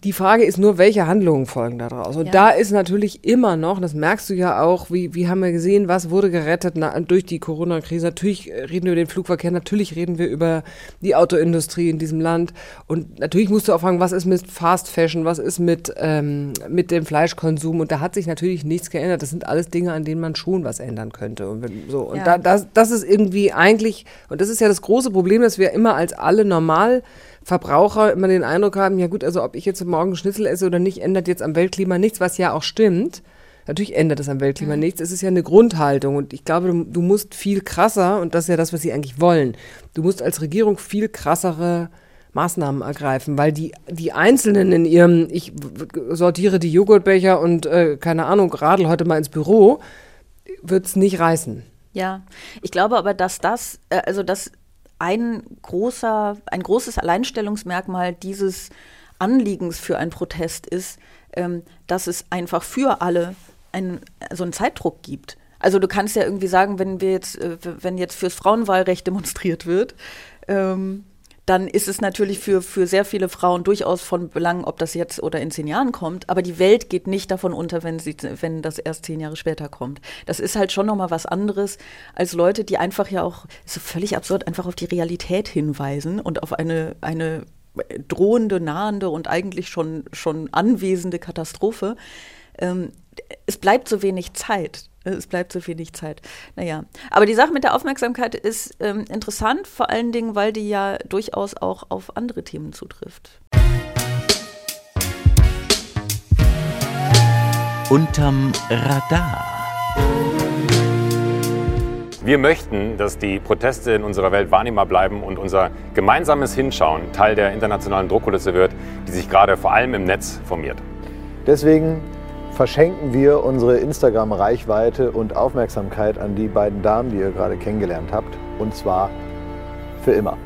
A: Die Frage ist nur, welche Handlungen folgen daraus? Und
B: Ja.
A: da ist natürlich immer noch, das merkst du ja auch, wie, wie haben wir gesehen, was wurde gerettet na, durch die Corona-Krise. Natürlich reden wir über den Flugverkehr, natürlich reden wir über die Autoindustrie in diesem Land. Und natürlich musst du auch fragen, was ist mit Fast Fashion, was ist mit, ähm, mit dem Fleischkonsum? Und da hat sich natürlich nichts geändert. Das sind alles Dinge, an denen man schon was ändern könnte. Und, wenn, so. und
B: Ja.
A: da, das, das ist irgendwie eigentlich, und das ist ja das große Problem, dass wir immer als alle normal Verbraucher immer den Eindruck haben, ja gut, also ob ich jetzt morgen Schnitzel esse oder nicht, ändert jetzt am Weltklima nichts, was ja auch stimmt. Natürlich ändert es am Weltklima nichts. Es ist ja eine Grundhaltung und ich glaube, du, du musst viel krasser, und das ist ja das, was sie eigentlich wollen, du musst als Regierung viel krassere Maßnahmen ergreifen, weil die, die Einzelnen in ihrem, ich sortiere die Joghurtbecher und äh, keine Ahnung, radel heute mal ins Büro, wird's nicht reißen.
B: Ja, ich glaube aber, dass das, äh, also dass ein großer, ein großes Alleinstellungsmerkmal dieses Anliegens für einen Protest ist, ähm, dass es einfach für alle ein, so einen Zeitdruck gibt. Also du kannst ja irgendwie sagen, wenn wir jetzt, äh, wenn jetzt fürs Frauenwahlrecht demonstriert wird, ähm, dann ist es natürlich für, für sehr viele Frauen durchaus von Belang, ob das jetzt oder in zehn Jahren kommt. Aber die Welt geht nicht davon unter, wenn, sie, wenn das erst zehn Jahre später kommt. Das ist halt schon nochmal was anderes als Leute, die einfach ja auch, ist so völlig absurd, einfach auf die Realität hinweisen und auf eine, eine drohende, nahende und eigentlich schon, schon anwesende Katastrophe. Ähm, es bleibt so wenig Zeit. Es bleibt so wenig Zeit. Naja, aber die Sache mit der Aufmerksamkeit ist ähm, interessant, vor allen Dingen, weil die ja durchaus auch auf andere Themen zutrifft.
C: Unterm Radar.
J: Wir möchten, dass die Proteste in unserer Welt wahrnehmbar bleiben und unser gemeinsames Hinschauen Teil der internationalen Druckkulisse wird, die sich gerade vor allem im Netz formiert.
K: Deswegen verschenken wir unsere Instagram-Reichweite und Aufmerksamkeit an die beiden Damen, die ihr gerade kennengelernt habt. Und zwar für immer.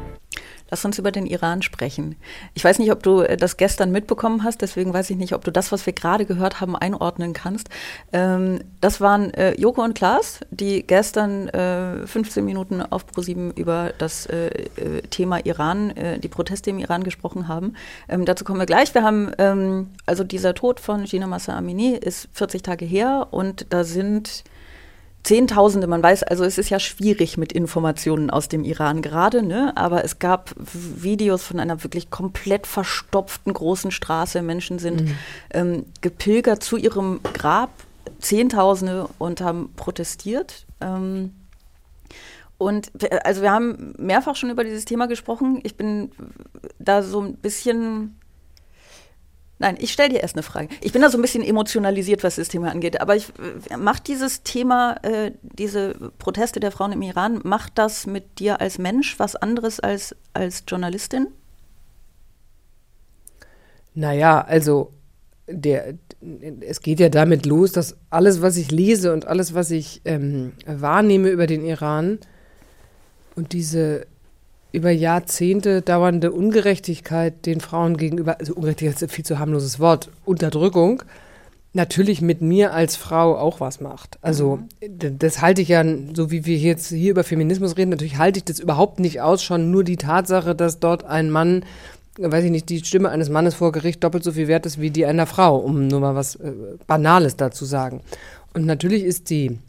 B: Lass uns über den Iran sprechen. Ich weiß nicht, ob du äh, das gestern mitbekommen hast, deswegen weiß ich nicht, ob du das, was wir gerade gehört haben, einordnen kannst. Ähm, das waren äh, Joko und Klaas, die gestern äh, 15 Minuten auf ProSieben über das äh, äh Thema Iran, äh, die Proteste im Iran gesprochen haben. Ähm, dazu kommen wir gleich. Wir haben, ähm, also dieser Tod von Gina Massa Amini ist 40 Tage her und da sind Zehntausende, man weiß, also es ist ja schwierig mit Informationen aus dem Iran gerade, ne? aber es gab Videos von einer wirklich komplett verstopften großen Straße. Menschen sind mhm. ähm, gepilgert zu ihrem Grab, Zehntausende, und haben protestiert. Ähm, und also wir haben mehrfach schon über dieses Thema gesprochen. Ich bin da so ein bisschen Nein, ich stelle dir erst eine Frage. Ich bin da so ein bisschen emotionalisiert, was das Thema angeht. Aber ich, äh, macht dieses Thema, äh, diese Proteste der Frauen im Iran, macht das mit dir als Mensch was anderes als als Journalistin?
A: Naja, also der, es geht ja damit los, dass alles, was ich lese und alles, was ich ähm, wahrnehme über den Iran und diese über Jahrzehnte dauernde Ungerechtigkeit den Frauen gegenüber, also Ungerechtigkeit ist ein viel zu harmloses Wort, Unterdrückung, natürlich mit mir als Frau auch was macht. Also mhm. das halte ich ja, so wie wir jetzt hier über Feminismus reden, natürlich halte ich das überhaupt nicht aus, schon nur die Tatsache, dass dort ein Mann, weiß ich nicht, die Stimme eines Mannes vor Gericht doppelt so viel wert ist wie die einer Frau, um nur mal was äh, Banales dazu sagen. Und natürlich ist die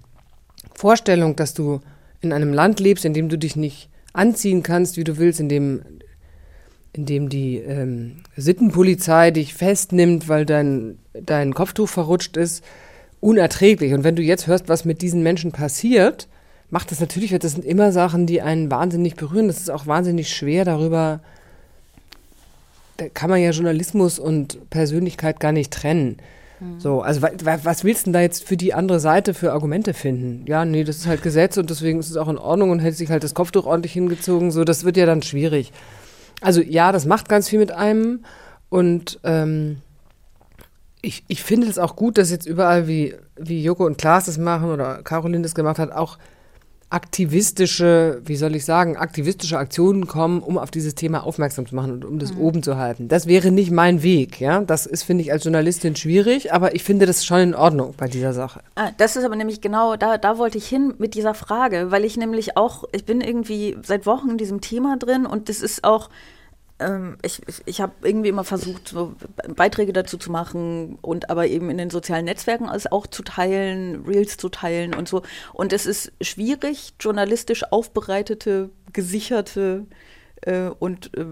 A: Vorstellung, dass du in einem Land lebst, in dem du dich nicht anziehen kannst, wie du willst, indem, indem die ähm, Sittenpolizei dich festnimmt, weil dein, dein Kopftuch verrutscht ist, unerträglich. Und wenn du jetzt hörst, was mit diesen Menschen passiert, macht das natürlich, das sind immer Sachen, die einen wahnsinnig berühren. Das ist auch wahnsinnig schwer darüber, da kann man ja Journalismus und Persönlichkeit gar nicht trennen. Mhm. So, also was willst du denn da jetzt für die andere Seite für Argumente finden? Ja, nee, das ist halt Gesetz und deswegen ist es auch in Ordnung und hätte sich halt das Kopftuch ordentlich hingezogen. So, das wird ja dann schwierig. Also ja, das macht ganz viel mit einem und ähm, ich, ich finde es auch gut, dass jetzt überall wie, wie Joko und Klaas das machen oder Caroline das gemacht hat, auch aktivistische, wie soll ich sagen, aktivistische Aktionen kommen, um auf dieses Thema aufmerksam zu machen und um das mhm. oben zu halten. Das wäre nicht mein Weg, ja. Das ist, finde ich, als Journalistin schwierig, aber ich finde das schon in Ordnung bei dieser Sache.
B: Ah, das ist aber nämlich genau, da, da wollte ich hin mit dieser Frage, weil ich nämlich auch, ich bin irgendwie seit Wochen in diesem Thema drin und das ist auch, ähm, ich, ich habe irgendwie immer versucht, so Beiträge dazu zu machen und aber eben in den sozialen Netzwerken alles auch zu teilen, Reels zu teilen und so. Und es ist schwierig, journalistisch aufbereitete, gesicherte und äh,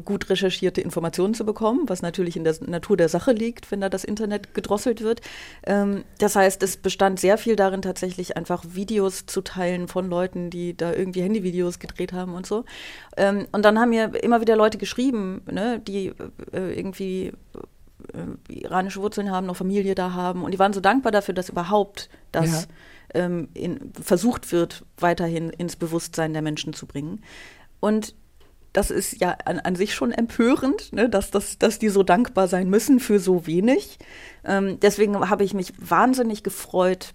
B: gut recherchierte Informationen zu bekommen, was natürlich in der Natur der Sache liegt, wenn da das Internet gedrosselt wird. Ähm, das heißt, es bestand sehr viel darin, tatsächlich einfach Videos zu teilen von Leuten, die da irgendwie Handyvideos gedreht haben und so. Ähm, und dann haben mir immer wieder Leute geschrieben, ne, die äh, irgendwie äh, iranische Wurzeln haben, noch Familie da haben. Und die waren so dankbar dafür, dass überhaupt das ja. ähm, in, versucht wird, weiterhin ins Bewusstsein der Menschen zu bringen. Und das ist ja an, an sich schon empörend, ne, dass, dass, dass die so dankbar sein müssen für so wenig. Ähm, deswegen habe ich mich wahnsinnig gefreut,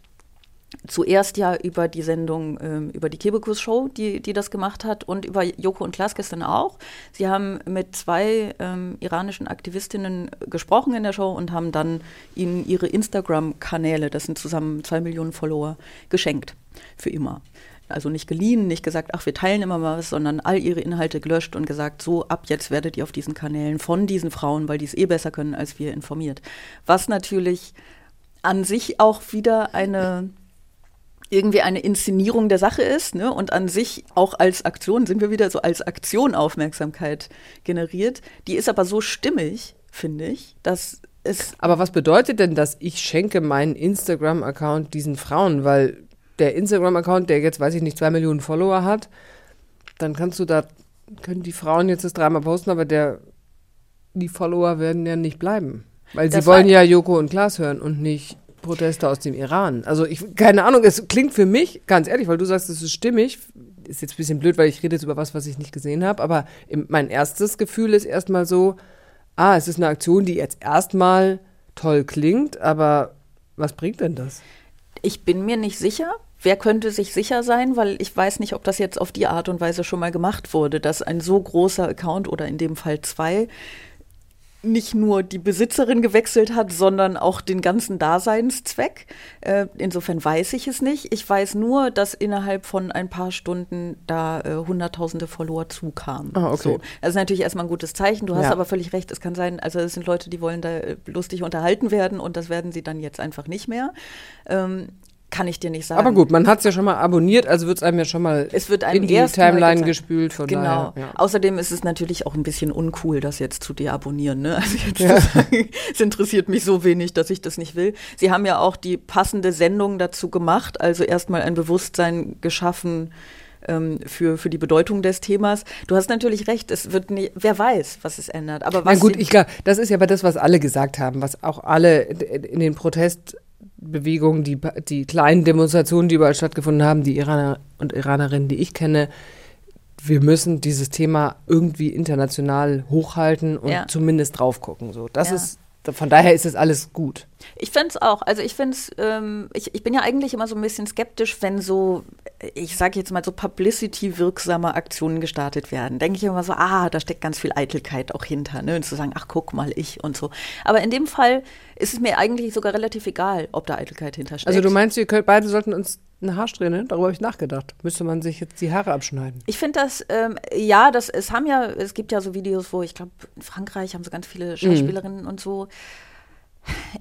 B: zuerst ja über die Sendung, ähm, über die Kebekus-Show, die, die das gemacht hat, und über Joko und Klaas gestern auch. Sie haben mit zwei ähm, iranischen Aktivistinnen gesprochen in der Show und haben dann ihnen ihre Instagram-Kanäle, das sind zusammen zwei Millionen Follower, geschenkt. Für immer also nicht geliehen, nicht gesagt, ach, wir teilen immer mal was, sondern all ihre Inhalte gelöscht und gesagt, so ab jetzt werdet ihr auf diesen Kanälen von diesen Frauen, weil die es eh besser können als wir, informiert. Was natürlich an sich auch wieder eine irgendwie eine Inszenierung der Sache ist ne? und an sich auch als Aktion, sind wir wieder so als Aktion Aufmerksamkeit generiert. Die ist aber so stimmig, finde ich, dass es.
A: Aber was bedeutet denn das, ich schenke meinen Instagram-Account diesen Frauen? Weil der Instagram-Account, der jetzt, weiß ich nicht, zwei Millionen Follower hat, dann kannst du da, können die Frauen jetzt das dreimal posten, aber der, die Follower werden ja nicht bleiben. Weil das sie wollen ja Joko und Klaas hören und nicht Proteste aus dem Iran. Also ich, keine Ahnung, es klingt für mich, ganz ehrlich, weil du sagst, es ist stimmig, ist jetzt ein bisschen blöd, weil ich rede jetzt über was, was ich nicht gesehen habe, aber im, mein erstes Gefühl ist erstmal so, ah, es ist eine Aktion, die jetzt erstmal toll klingt, aber was bringt denn das?
B: Ich bin mir nicht sicher. Wer könnte sich sicher sein? Weil ich weiß nicht, ob das jetzt auf die Art und Weise schon mal gemacht wurde, dass ein so großer Account oder in dem Fall zwei nicht nur die Besitzerin gewechselt hat, sondern auch den ganzen Daseinszweck. Äh, insofern weiß ich es nicht. Ich weiß nur, dass innerhalb von ein paar Stunden da äh, hunderttausende Follower zukamen.
A: Ah, okay.
B: So. Das ist natürlich erstmal ein gutes Zeichen. Du hast
A: Ja.
B: aber völlig recht. Es kann sein, also es sind Leute, die wollen da äh, lustig unterhalten werden und das werden sie dann jetzt einfach nicht mehr. Ähm, kann ich dir nicht sagen.
A: Aber gut, man hat es ja schon mal abonniert, also wird es einem ja schon mal
B: Es wird einem
A: in die Timeline gespült. Von
B: genau.
A: daher, ja.
B: Außerdem ist es natürlich auch ein bisschen uncool, das jetzt zu deabonnieren. Ne? Also jetzt
A: Ja.
B: zu sagen, es interessiert mich so wenig, dass ich das nicht will. Sie haben ja auch die passende Sendung dazu gemacht, also erstmal ein Bewusstsein geschaffen ähm, für, für die Bedeutung des Themas. Du hast natürlich recht, es wird nicht, wer weiß, was es ändert. Aber was
A: Na gut, ich glaube, das ist ja aber das, was alle gesagt haben, was auch alle in den Protestbewegungen, die, die kleinen Demonstrationen, die überall stattgefunden haben, die Iraner und Iranerinnen, die ich kenne, wir müssen dieses Thema irgendwie international hochhalten und
B: Ja.
A: zumindest drauf gucken. So, das
B: Ja.
A: ist, von daher ist es alles gut.
B: Ich fände es auch. Also ich finde es, ähm, ich, ich bin ja eigentlich immer so ein bisschen skeptisch, wenn so, ich sage jetzt mal so publicity-wirksame Aktionen gestartet werden. Denke ich immer so, ah, da steckt ganz viel Eitelkeit auch hinter. Ne? Und zu sagen, ach guck mal, ich und so. Aber in dem Fall ist es mir eigentlich sogar relativ egal, ob da Eitelkeit hintersteckt.
A: Also du meinst, wir können, beide sollten uns eine Haarsträhne, darüber habe ich nachgedacht. Müsste man sich jetzt die Haare abschneiden.
B: Ich finde das, ähm, ja, das, es haben ja, es gibt ja so Videos, wo ich glaube, in Frankreich haben so ganz viele Schauspielerinnen und so.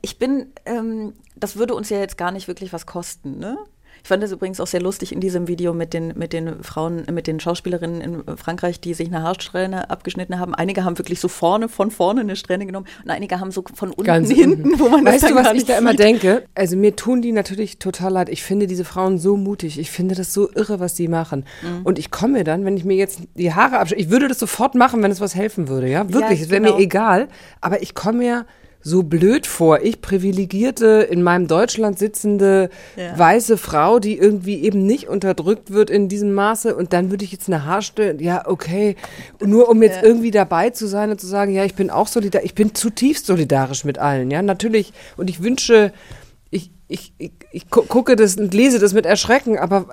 B: Ich bin, ähm, das würde uns ja jetzt gar nicht wirklich was kosten, ne? Ich fand das übrigens auch sehr lustig in diesem Video mit den, mit den Frauen, mit den Schauspielerinnen in Frankreich, die sich eine Haarsträhne abgeschnitten haben. Einige haben wirklich so vorne, von vorne eine Strähne genommen und einige haben so von unten
A: Ganz
B: hinten,
A: unten.
B: wo man
A: weißt
B: das
A: du,
B: dann
A: was
B: gar
A: ich
B: nicht
A: da immer
B: sieht.
A: denke? Also mir tun die natürlich total leid. Ich finde diese Frauen so mutig. Ich finde das so irre, was die machen.
B: Mhm.
A: Und ich komme mir dann, wenn ich mir jetzt die Haare abschneide, ich würde das sofort machen, wenn es was helfen würde, ja? Wirklich, es wäre
B: genau.
A: mir egal. Aber ich komme mir so blöd vor. Ich privilegierte, in meinem Deutschland sitzende
B: Ja.
A: weiße Frau, die irgendwie eben nicht unterdrückt wird in diesem Maße. Und dann würde ich jetzt eine Haarstelle, ja, okay. Und nur um jetzt
B: Ja.
A: irgendwie dabei zu sein und zu sagen, ja, ich bin auch solidarisch, ich bin zutiefst solidarisch mit allen, ja, natürlich. Und ich wünsche, ich, ich, ich, ich gu- gucke das und lese das mit Erschrecken, aber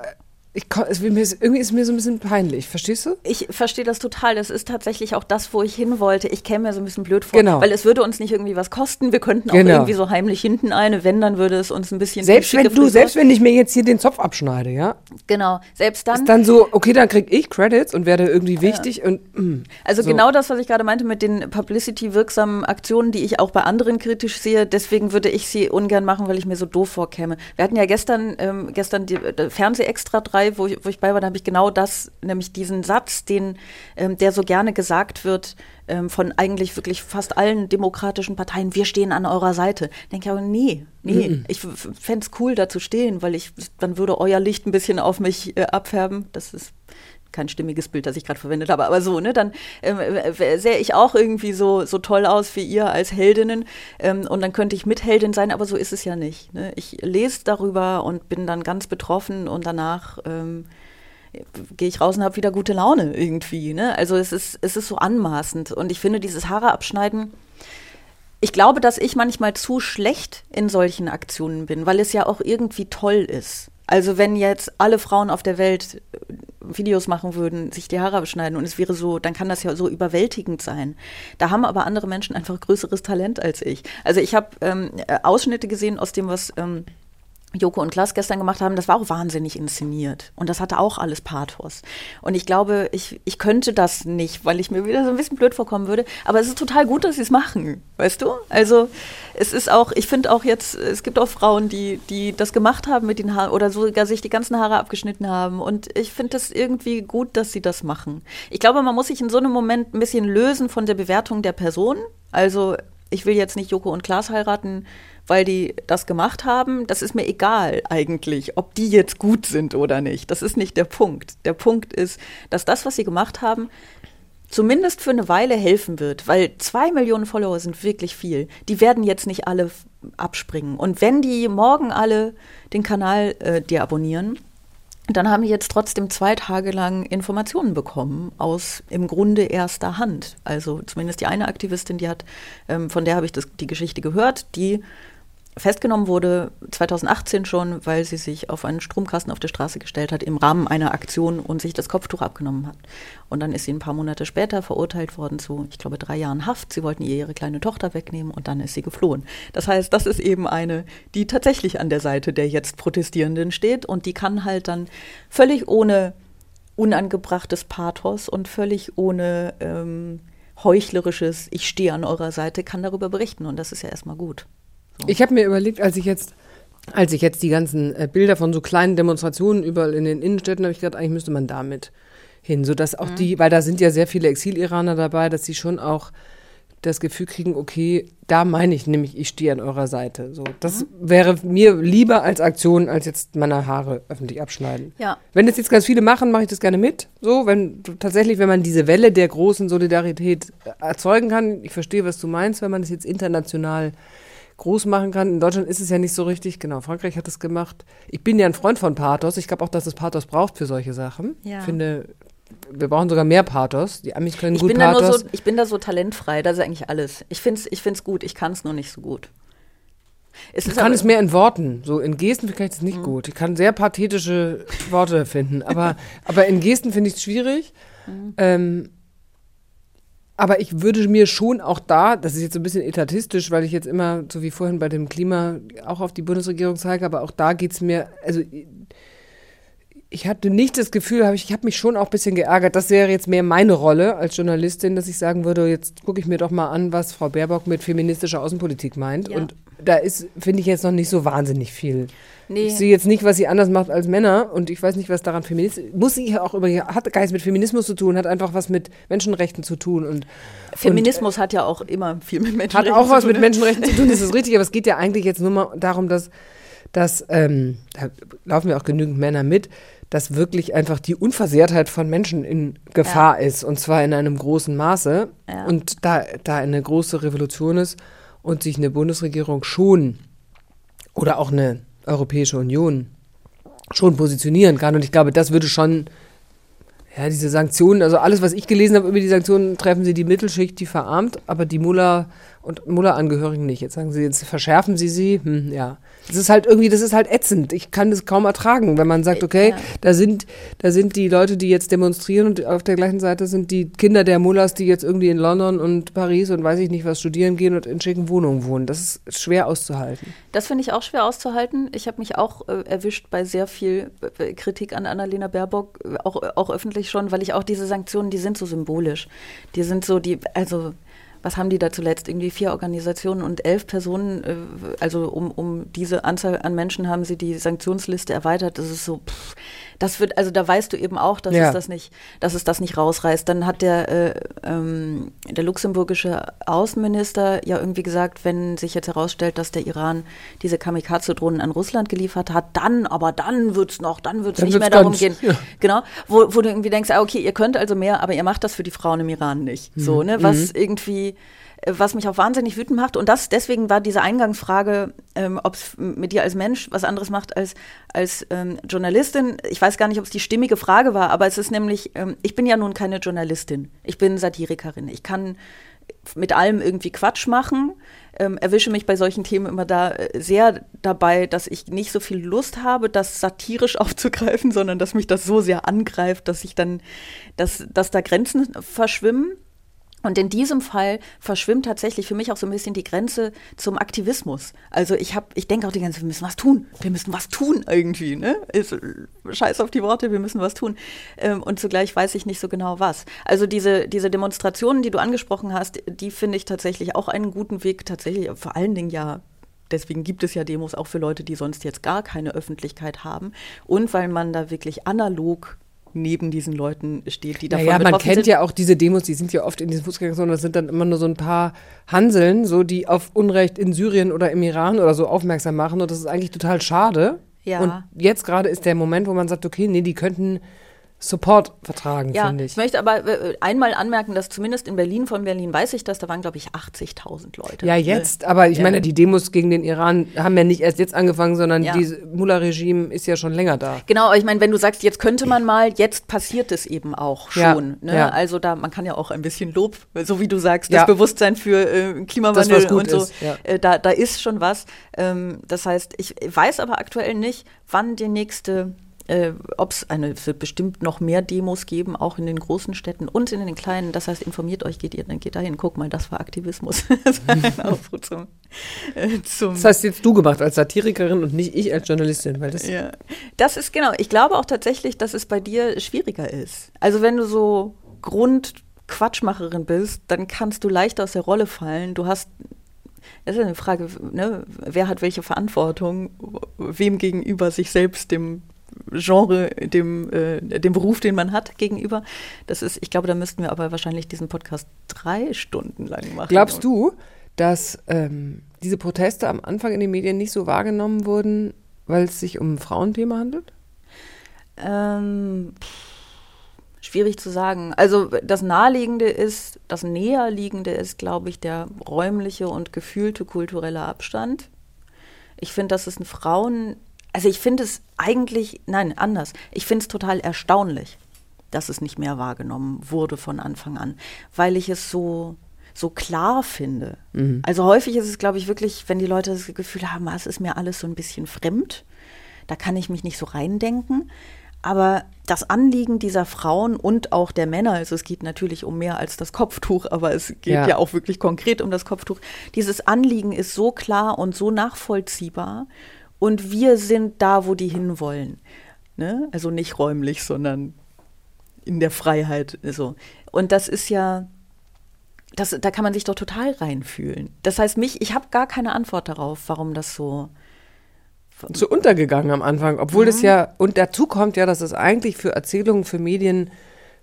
A: ich, irgendwie ist mir so ein bisschen peinlich, verstehst du?
B: Ich verstehe das total. Das ist tatsächlich auch das, wo ich hin wollte. Ich käme mir so ein bisschen blöd vor,
A: Genau.
B: weil es würde uns nicht irgendwie was kosten. Wir könnten auch
A: Genau.
B: irgendwie so heimlich hinten eine, wenn, dann würde es uns ein bisschen
A: Selbst
B: die
A: wenn du, selbst wenn ich mir jetzt hier den Zopf abschneide, ja,
B: Genau, selbst dann.
A: ist dann so, okay, dann krieg ich Credits und werde irgendwie wichtig und mm,
B: Also
A: so.
B: genau das, was ich gerade meinte mit den publicity-wirksamen Aktionen, die ich auch bei anderen kritisch sehe. Deswegen würde ich sie ungern machen, weil ich mir so doof vorkäme. Wir hatten ja gestern, ähm, gestern die äh, Fernseh-Extra 3, wo ich, wo ich bei war, da habe ich genau das, nämlich diesen Satz, den, ähm, der so gerne gesagt wird ähm, von eigentlich wirklich fast allen demokratischen Parteien, wir stehen an eurer Seite. Denke ich aber, nee, nee,
A: Mhm.
B: ich fände es cool, da zu stehen, weil ich, dann würde euer Licht ein bisschen auf mich äh, abfärben. Das ist kein stimmiges Bild, das ich gerade verwendet habe, aber so, ne, dann ähm, äh, sähe ich auch irgendwie so, so toll aus wie ihr als Heldinnen ähm, und dann könnte ich Mitheldin sein, aber so ist es ja nicht. Ne? Ich lese darüber und bin dann ganz betroffen und danach ähm, gehe ich raus und habe wieder gute Laune irgendwie. Ne? Also es ist, es ist so anmaßend und ich finde dieses Haare abschneiden, ich glaube, dass ich manchmal zu schlecht in solchen Aktionen bin, weil es ja auch irgendwie toll ist. Also wenn jetzt alle Frauen auf der Welt Videos machen würden, sich die Haare abschneiden und es wäre so, dann kann das ja so überwältigend sein. Da haben aber andere Menschen einfach größeres Talent als ich. Also ich habe ähm, äh, Ausschnitte gesehen aus dem, was ähm, Joko und Klaas gestern gemacht haben, das war auch wahnsinnig inszeniert. Und das hatte auch alles Pathos. Und ich glaube, ich, ich könnte das nicht, weil ich mir wieder so ein bisschen blöd vorkommen würde. Aber es ist total gut, dass sie es machen, weißt du? Also es ist auch, ich finde auch jetzt, es gibt auch Frauen, die, die das gemacht haben mit den Haaren oder sogar sich die ganzen Haare abgeschnitten haben. Und ich finde das irgendwie gut, dass sie das machen. Ich glaube, man muss sich in so einem Moment ein bisschen lösen von der Bewertung der Person. Also ich will jetzt nicht Joko und Klaas heiraten, weil die das gemacht haben. Das ist mir egal eigentlich, ob die jetzt gut sind oder nicht. Das ist nicht der Punkt. Der Punkt ist, dass das, was sie gemacht haben, zumindest für eine Weile helfen wird, weil zwei Millionen Follower sind wirklich viel. Die werden jetzt nicht alle abspringen. Und wenn die morgen alle den Kanal äh, deabonnieren, dann haben die jetzt trotzdem zwei Tage lang Informationen bekommen aus im Grunde erster Hand. Also zumindest die eine Aktivistin, die hat, ähm, von der habe ich das, die Geschichte gehört, die festgenommen wurde 2018 schon, weil sie sich auf einen Stromkasten auf der Straße gestellt hat im Rahmen einer Aktion und sich das Kopftuch abgenommen hat. Und dann ist sie ein paar Monate später verurteilt worden zu, ich glaube, drei Jahren Haft. Sie wollten ihr ihre kleine Tochter wegnehmen und dann ist sie geflohen. Das heißt, das ist eben eine, die tatsächlich an der Seite der jetzt Protestierenden steht und die kann halt dann völlig ohne unangebrachtes Pathos und völlig ohne ähm, heuchlerisches, ich stehe an eurer Seite, kann darüber berichten und das ist ja erstmal gut.
A: Ich habe mir überlegt, als ich jetzt, als ich jetzt die ganzen äh, Bilder von so kleinen Demonstrationen überall in den Innenstädten, habe ich gedacht, eigentlich müsste man damit hin, sodass auch die, weil da sind ja sehr viele Exil-Iraner dabei, dass sie schon auch das Gefühl kriegen, okay, da meine ich nämlich, ich stehe an eurer Seite. So, das wäre mir lieber als Aktion, als jetzt meine Haare öffentlich abschneiden.
B: Ja.
A: Wenn das jetzt ganz viele machen, mache ich das gerne mit. So, wenn tatsächlich, wenn man diese Welle der großen Solidarität äh, erzeugen kann, ich verstehe, was du meinst, wenn man das jetzt international groß machen kann. In Deutschland ist es ja nicht so richtig. Genau, Frankreich hat es gemacht. Ich bin ja ein Freund von Pathos. Ich glaube auch, dass es Pathos braucht für solche Sachen.
B: Ja.
A: Ich finde, wir brauchen sogar mehr Pathos. Die Amis können
B: Ich
A: gut
B: bin, da nur
A: Pathos.
B: so, ich bin da so talentfrei, das ist eigentlich alles. Ich finde es ich find's gut, ich kann es nur nicht so gut. Es
A: ich kann es mehr in Worten. So in Gesten kann ich es
B: Mhm.
A: nicht gut. Ich kann sehr pathetische Worte finden, aber, aber in Gesten finde ich es schwierig.
B: Mhm.
A: Ähm, aber ich würde mir schon auch da, das ist jetzt so ein bisschen etatistisch, weil ich jetzt immer, so wie vorhin bei dem Klima, auch auf die Bundesregierung zeige, aber auch da geht es mir, also ich hatte nicht das Gefühl, hab ich, ich habe mich schon auch ein bisschen geärgert. Das wäre jetzt mehr meine Rolle als Journalistin, dass ich sagen würde, jetzt gucke ich mir doch mal an, was Frau Baerbock mit feministischer Außenpolitik meint.
B: Ja.
A: Und da ist, finde ich jetzt noch nicht so wahnsinnig viel.
B: Nee.
A: Ich sehe jetzt nicht, was sie anders macht als Männer und ich weiß nicht, was daran feministisch muss sie ja auch über hat gar nichts mit Feminismus zu tun, hat einfach was mit Menschenrechten zu tun und
B: Feminismus hat ja auch immer viel mit
A: hat
B: Menschenrechten
A: auch was
B: zu tun.
A: mit
B: ne?
A: Menschenrechten zu tun, das ist richtig, aber es geht ja eigentlich jetzt nur mal darum, dass, dass ähm, da laufen ja auch genügend Männer mit, dass wirklich einfach die Unversehrtheit von Menschen in Gefahr ist und zwar in einem großen Maße
B: Ja.
A: und da, da eine große Revolution ist und sich eine Bundesregierung schon oder auch eine Europäische Union schon positionieren kann. Und ich glaube, das würde schon ja, diese Sanktionen, also alles, was ich gelesen habe über die Sanktionen, treffen sie die Mittelschicht, die verarmt, aber die Mullah und Mullah-Angehörigen nicht. Jetzt sagen sie, jetzt verschärfen sie sie. Hm, ja. Das ist halt irgendwie, das ist halt ätzend. Ich kann das kaum ertragen, wenn man sagt, okay,
B: Ja.
A: da sind, da sind die Leute, die jetzt demonstrieren und auf der gleichen Seite sind die Kinder der Mullahs, die jetzt irgendwie in London und Paris und weiß ich nicht was studieren gehen und in schicken Wohnungen wohnen. Das ist schwer auszuhalten.
B: Das finde ich auch schwer auszuhalten. Ich habe mich auch äh, erwischt bei sehr viel äh, Kritik an Annalena Baerbock, äh, auch, auch öffentlich schon, weil ich auch diese Sanktionen, die sind so symbolisch. Die sind so, die, also was haben die da zuletzt? Irgendwie vier Organisationen und elf Personen, äh, also um, um diese Anzahl an Menschen haben sie die Sanktionsliste erweitert. Das ist so, pff, das wird, also da weißt du eben auch, dass
A: Ja.
B: es das nicht, dass es das nicht rausreißt. Dann hat der, äh, ähm, der luxemburgische Außenminister ja irgendwie gesagt, wenn sich jetzt herausstellt, dass der Iran diese Kamikaze-Drohnen an Russland geliefert hat, dann, aber dann wird's noch, dann wird's
A: Dann
B: nicht
A: wird's
B: mehr darum
A: ganz-
B: gehen.
A: ja.
B: Genau, wo, wo du irgendwie denkst, ah, okay, ihr könnt also mehr, aber ihr macht das für die Frauen im Iran nicht.
A: Mhm.
B: So, ne, was irgendwie äh, was mich auch wahnsinnig wütend macht. Und das deswegen war diese Eingangsfrage, ähm, ob es mit dir als Mensch was anderes macht als als ähm, Journalistin. Ich weiß gar nicht, ob es die stimmige Frage war, aber es ist nämlich, ähm, ich bin ja nun keine Journalistin. Ich bin Satirikerin. Ich kann mit allem irgendwie Quatsch machen. Ähm, erwische mich bei solchen Themen immer da äh, sehr dabei, dass ich nicht so viel Lust habe, das satirisch aufzugreifen, sondern dass mich das so sehr angreift, dass ich dann, dass, dass da Grenzen verschwimmen. Und in diesem Fall verschwimmt tatsächlich für mich auch so ein bisschen die Grenze zum Aktivismus. Also ich habe, ich denke auch die ganze Zeit, wir müssen was tun. Wir müssen was tun irgendwie. Ne? Ist, scheiß auf die Worte, wir müssen was tun. Ähm, und zugleich weiß ich nicht so genau was. Also diese, diese Demonstrationen, die du angesprochen hast, die finde ich tatsächlich auch einen guten Weg, tatsächlich vor allen Dingen ja Deswegen gibt es ja Demos auch für Leute, die sonst jetzt gar keine Öffentlichkeit haben. Und weil man da wirklich analog neben diesen Leuten steht, die davon
A: Naja, man kennt
B: sind.
A: ja auch diese Demos, die sind ja oft in diesen Fußgängerzonen, das sind dann immer nur so ein paar Hanseln, so die auf Unrecht in Syrien oder im Iran oder so aufmerksam machen und das ist eigentlich total schade.
B: Ja.
A: Und jetzt gerade ist der Moment, wo man sagt, okay, nee, die könnten Support vertragen,
B: Ja,
A: finde
B: ich
A: ich.
B: möchte aber äh, einmal anmerken, dass zumindest in Berlin, von Berlin weiß ich das, da waren, glaube ich, 80.000 Leute.
A: Ja, jetzt, aber ich
B: Ja.
A: meine, die Demos gegen den Iran haben ja nicht erst jetzt angefangen, sondern
B: Ja.
A: dieses Mullah-Regime ist ja schon länger da.
B: Genau, aber ich meine, wenn du sagst, jetzt könnte man mal, jetzt passiert es eben auch
A: Ja,
B: schon. Ne?
A: ja.
B: Also da, man kann ja auch ein bisschen Lob, so wie du sagst, das Bewusstsein für äh, Klimawandel
A: Das,
B: und so,
A: ist,
B: äh, da, da ist schon was. Ähm, das heißt, ich weiß aber aktuell nicht, wann die nächste, äh, ob es eine, es wird bestimmt noch mehr Demos geben, auch in den großen Städten und in den kleinen. Das heißt, informiert euch, geht ihr, dann geht dahin, guck mal, das war Aktivismus. das war ein Aufruf zum, äh, zum
A: Das hast jetzt du gemacht als Satirikerin und nicht ich als Journalistin, weil das
B: ja. Das ist genau. Ich glaube auch tatsächlich, dass es bei dir schwieriger ist. Also wenn du so Grundquatschmacherin bist, dann kannst du leicht aus der Rolle fallen. Du hast das ist eine Frage, ne? wer hat welche Verantwortung, wem gegenüber sich selbst, dem Genre, dem, äh, dem Beruf, den man hat, gegenüber. Das ist, ich glaube, da müssten wir aber wahrscheinlich diesen Podcast drei Stunden lang machen.
A: Glaubst du, dass ähm, diese Proteste am Anfang in den Medien nicht so wahrgenommen wurden, weil es sich um ein Frauenthema handelt?
B: Ähm, pff, schwierig zu sagen. Also das Naheliegende ist, das Näherliegende ist, glaube ich, der räumliche und gefühlte kulturelle Abstand. Ich finde, dass es ein Frauen, also ich finde es eigentlich, nein, anders. Ich finde es total erstaunlich, dass es nicht mehr wahrgenommen wurde von Anfang an, weil ich es so so klar finde.
A: Mhm.
B: Also häufig ist es, glaube ich, wirklich, wenn die Leute das Gefühl haben, ah, es ist mir alles so ein bisschen fremd, da kann ich mich nicht so reindenken. Aber das Anliegen dieser Frauen und auch der Männer, also es geht natürlich um mehr als das Kopftuch, aber es geht
A: Ja.
B: ja, auch wirklich konkret um das Kopftuch. Dieses Anliegen ist so klar und so nachvollziehbar und wir sind da, wo die hinwollen. Ne? Also nicht räumlich, sondern in der Freiheit. So. Und das ist ja, das, da kann man sich doch total reinfühlen. Das heißt, mich, ich habe gar keine Antwort darauf, warum das so.
A: so untergegangen am Anfang, obwohl das ja, und dazu kommt ja, dass es eigentlich für Erzählungen, für Medien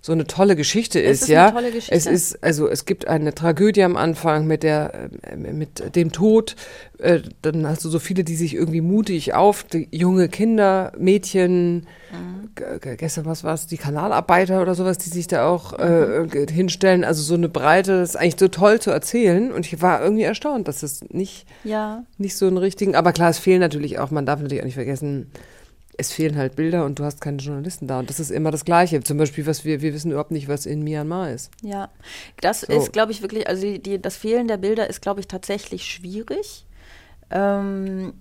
A: so eine tolle Geschichte
B: Es
A: ist,
B: ist
A: ja.
B: Geschichte.
A: Es ist, also es gibt eine Tragödie am Anfang mit der, äh, mit dem Tod, äh, dann hast du so viele, die sich irgendwie mutig auf, junge Kinder, Mädchen,
B: Mhm.
A: gestern was war es, die Kanalarbeiter oder sowas, die sich da auch äh,
B: Mhm.
A: g- hinstellen, also so eine Breite, das ist eigentlich so toll zu erzählen und ich war irgendwie erstaunt, dass es nicht
B: Ja.
A: nicht so einen richtigen, aber klar, es fehlen natürlich auch, man darf natürlich auch nicht vergessen, es fehlen halt Bilder und du hast keine Journalisten da. Und das ist immer das Gleiche. Zum Beispiel, was wir, wir wissen überhaupt nicht, was in Myanmar ist.
B: Ja, das
A: So.
B: ist, glaube ich, wirklich, also die, die, das Fehlen der Bilder ist, glaube ich, tatsächlich schwierig. Ähm,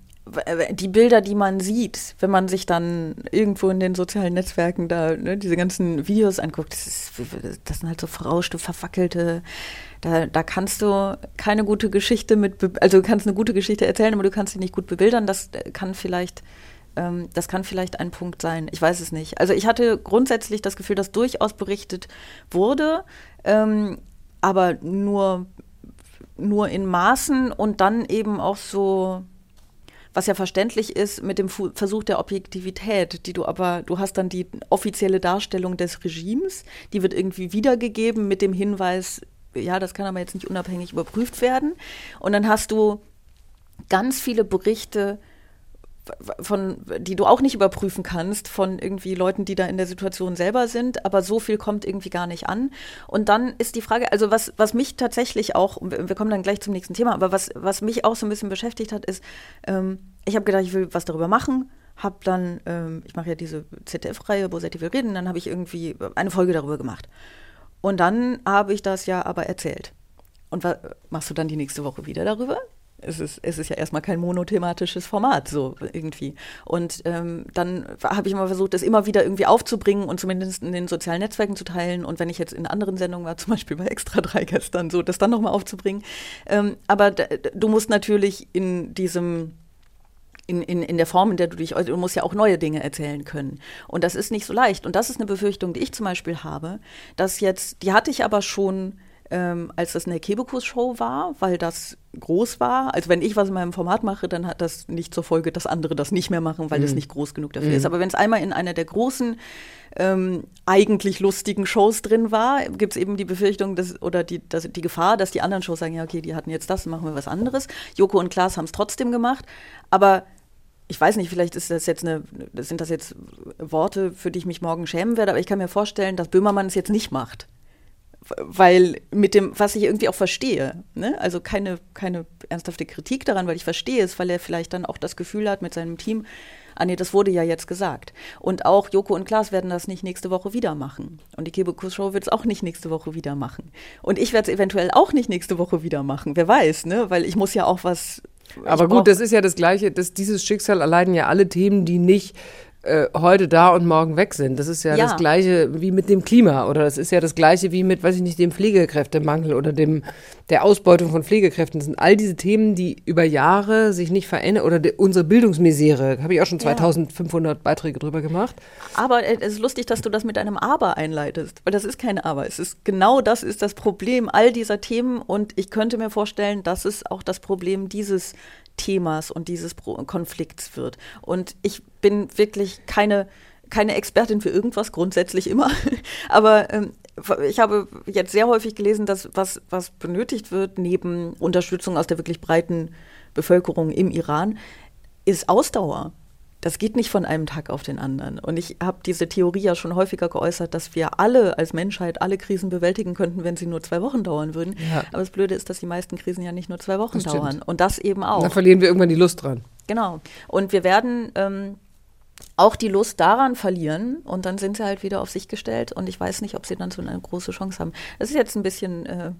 B: die Bilder, die man sieht, wenn man sich dann irgendwo in den sozialen Netzwerken da ne, diese ganzen Videos anguckt, das, ist, das sind halt so verrauschte, verwackelte. Da, da kannst du keine gute Geschichte mit, also du kannst eine gute Geschichte erzählen, aber du kannst sie nicht gut bebildern. Das äh, kann vielleicht ähm, das kann vielleicht ein Punkt sein. Ich weiß es nicht. Also ich hatte grundsätzlich das Gefühl, dass durchaus berichtet wurde, ähm, aber nur, nur in Maßen und dann eben auch so, was ja verständlich ist, mit dem Fu Versuch der Objektivität, die du aber, du hast dann die offizielle Darstellung des Regimes, die wird irgendwie wiedergegeben mit dem Hinweis, ja, das kann aber jetzt nicht unabhängig überprüft werden. Und dann hast du ganz viele Berichte, von, die du auch nicht überprüfen kannst, von irgendwie Leuten, die da in der Situation selber sind, aber so viel kommt irgendwie gar nicht an. Und dann ist die Frage, also was, was mich tatsächlich auch, wir kommen dann gleich zum nächsten Thema, aber was, was mich auch so ein bisschen beschäftigt hat, ist, ähm, ich habe gedacht, ich will was darüber machen, habe dann, ähm, ich mache ja diese ZDF-Reihe, Bosetti will reden, dann habe ich irgendwie eine Folge darüber gemacht. Und dann habe ich das ja aber erzählt. Und machst du dann die nächste Woche wieder darüber? Es ist, es ist ja erstmal kein monothematisches Format, so irgendwie. Und ähm, dann habe ich immer versucht, das immer wieder irgendwie aufzubringen und zumindest in den sozialen Netzwerken zu teilen. Und wenn ich jetzt in anderen Sendungen war, zum Beispiel bei Extra 3 gestern, so das dann nochmal aufzubringen. Ähm, aber du musst natürlich in diesem in, in, in der Form, in der du dich, du musst ja auch neue Dinge erzählen können. Und das ist nicht so leicht. Und das ist eine Befürchtung, die ich zum Beispiel habe, dass jetzt, die hatte ich aber schon, ähm, als das eine Kebekus-Show war, weil das groß war. Also wenn ich was in meinem Format mache, dann hat das nicht zur Folge, dass andere das nicht mehr machen, weil es
A: Mhm.
B: nicht groß genug dafür
A: Mhm.
B: ist. Aber wenn es einmal in einer der großen, ähm, eigentlich lustigen Shows drin war, gibt es eben die Befürchtung dass, oder die, dass, die Gefahr, dass die anderen Shows sagen, ja, okay, die hatten jetzt das, machen wir was anderes. Joko und Klaas haben es trotzdem gemacht. Aber ich weiß nicht, vielleicht ist das jetzt eine, sind das jetzt Worte, für die ich mich morgen schämen werde, aber ich kann mir vorstellen, dass Böhmermann es jetzt nicht macht. Weil mit dem, was ich irgendwie auch verstehe, ne? also keine, keine ernsthafte Kritik daran, weil ich verstehe es, weil er vielleicht dann auch das Gefühl hat mit seinem Team, ah nee, das wurde ja jetzt gesagt. Und auch Joko und Klaas werden das nicht nächste Woche wieder machen. Und die Kebekus-Show wird es auch nicht nächste Woche wieder machen. Und ich werde es eventuell auch nicht nächste Woche wieder machen. Wer weiß, ne? Weil ich muss ja auch was
A: aber gut, das ist ja das Gleiche, dass dieses Schicksal erleiden ja alle Themen, die nicht heute da und morgen weg sind. Das ist ja, ja, das Gleiche wie mit dem Klima oder das ist ja das Gleiche wie mit, weiß ich nicht, dem Pflegekräftemangel oder dem, der Ausbeutung von Pflegekräften. Das sind all diese Themen, die über Jahre sich nicht verändern oder die, unsere Bildungsmisere. Habe ich auch schon 2500 ja. Beiträge drüber gemacht.
B: Aber äh, es ist lustig, dass du das mit einem Aber einleitest, weil das ist kein Aber. Es ist genau das ist das Problem all dieser Themen und ich könnte mir vorstellen, das ist auch das Problem dieses Themas und dieses Konflikts wird. Und ich bin wirklich keine, keine Expertin für irgendwas, grundsätzlich immer. Aber ähm, ich habe jetzt sehr häufig gelesen, dass was, was benötigt wird, neben Unterstützung aus der wirklich breiten Bevölkerung im Iran, ist Ausdauer das geht nicht von einem Tag auf den anderen. Und ich habe diese Theorie ja schon häufiger geäußert, dass wir alle als Menschheit alle Krisen bewältigen könnten, wenn sie nur zwei Wochen dauern würden. Ja. Aber das Blöde ist, dass die meisten Krisen ja nicht nur zwei Wochen dauern. Und das eben auch.
A: Da verlieren wir irgendwann die Lust dran.
B: Genau. Und wir werden ähm, auch die Lust daran verlieren und dann sind sie halt wieder auf sich gestellt. Und ich weiß nicht, ob sie dann so eine große Chance haben. Das ist jetzt ein bisschen. Äh,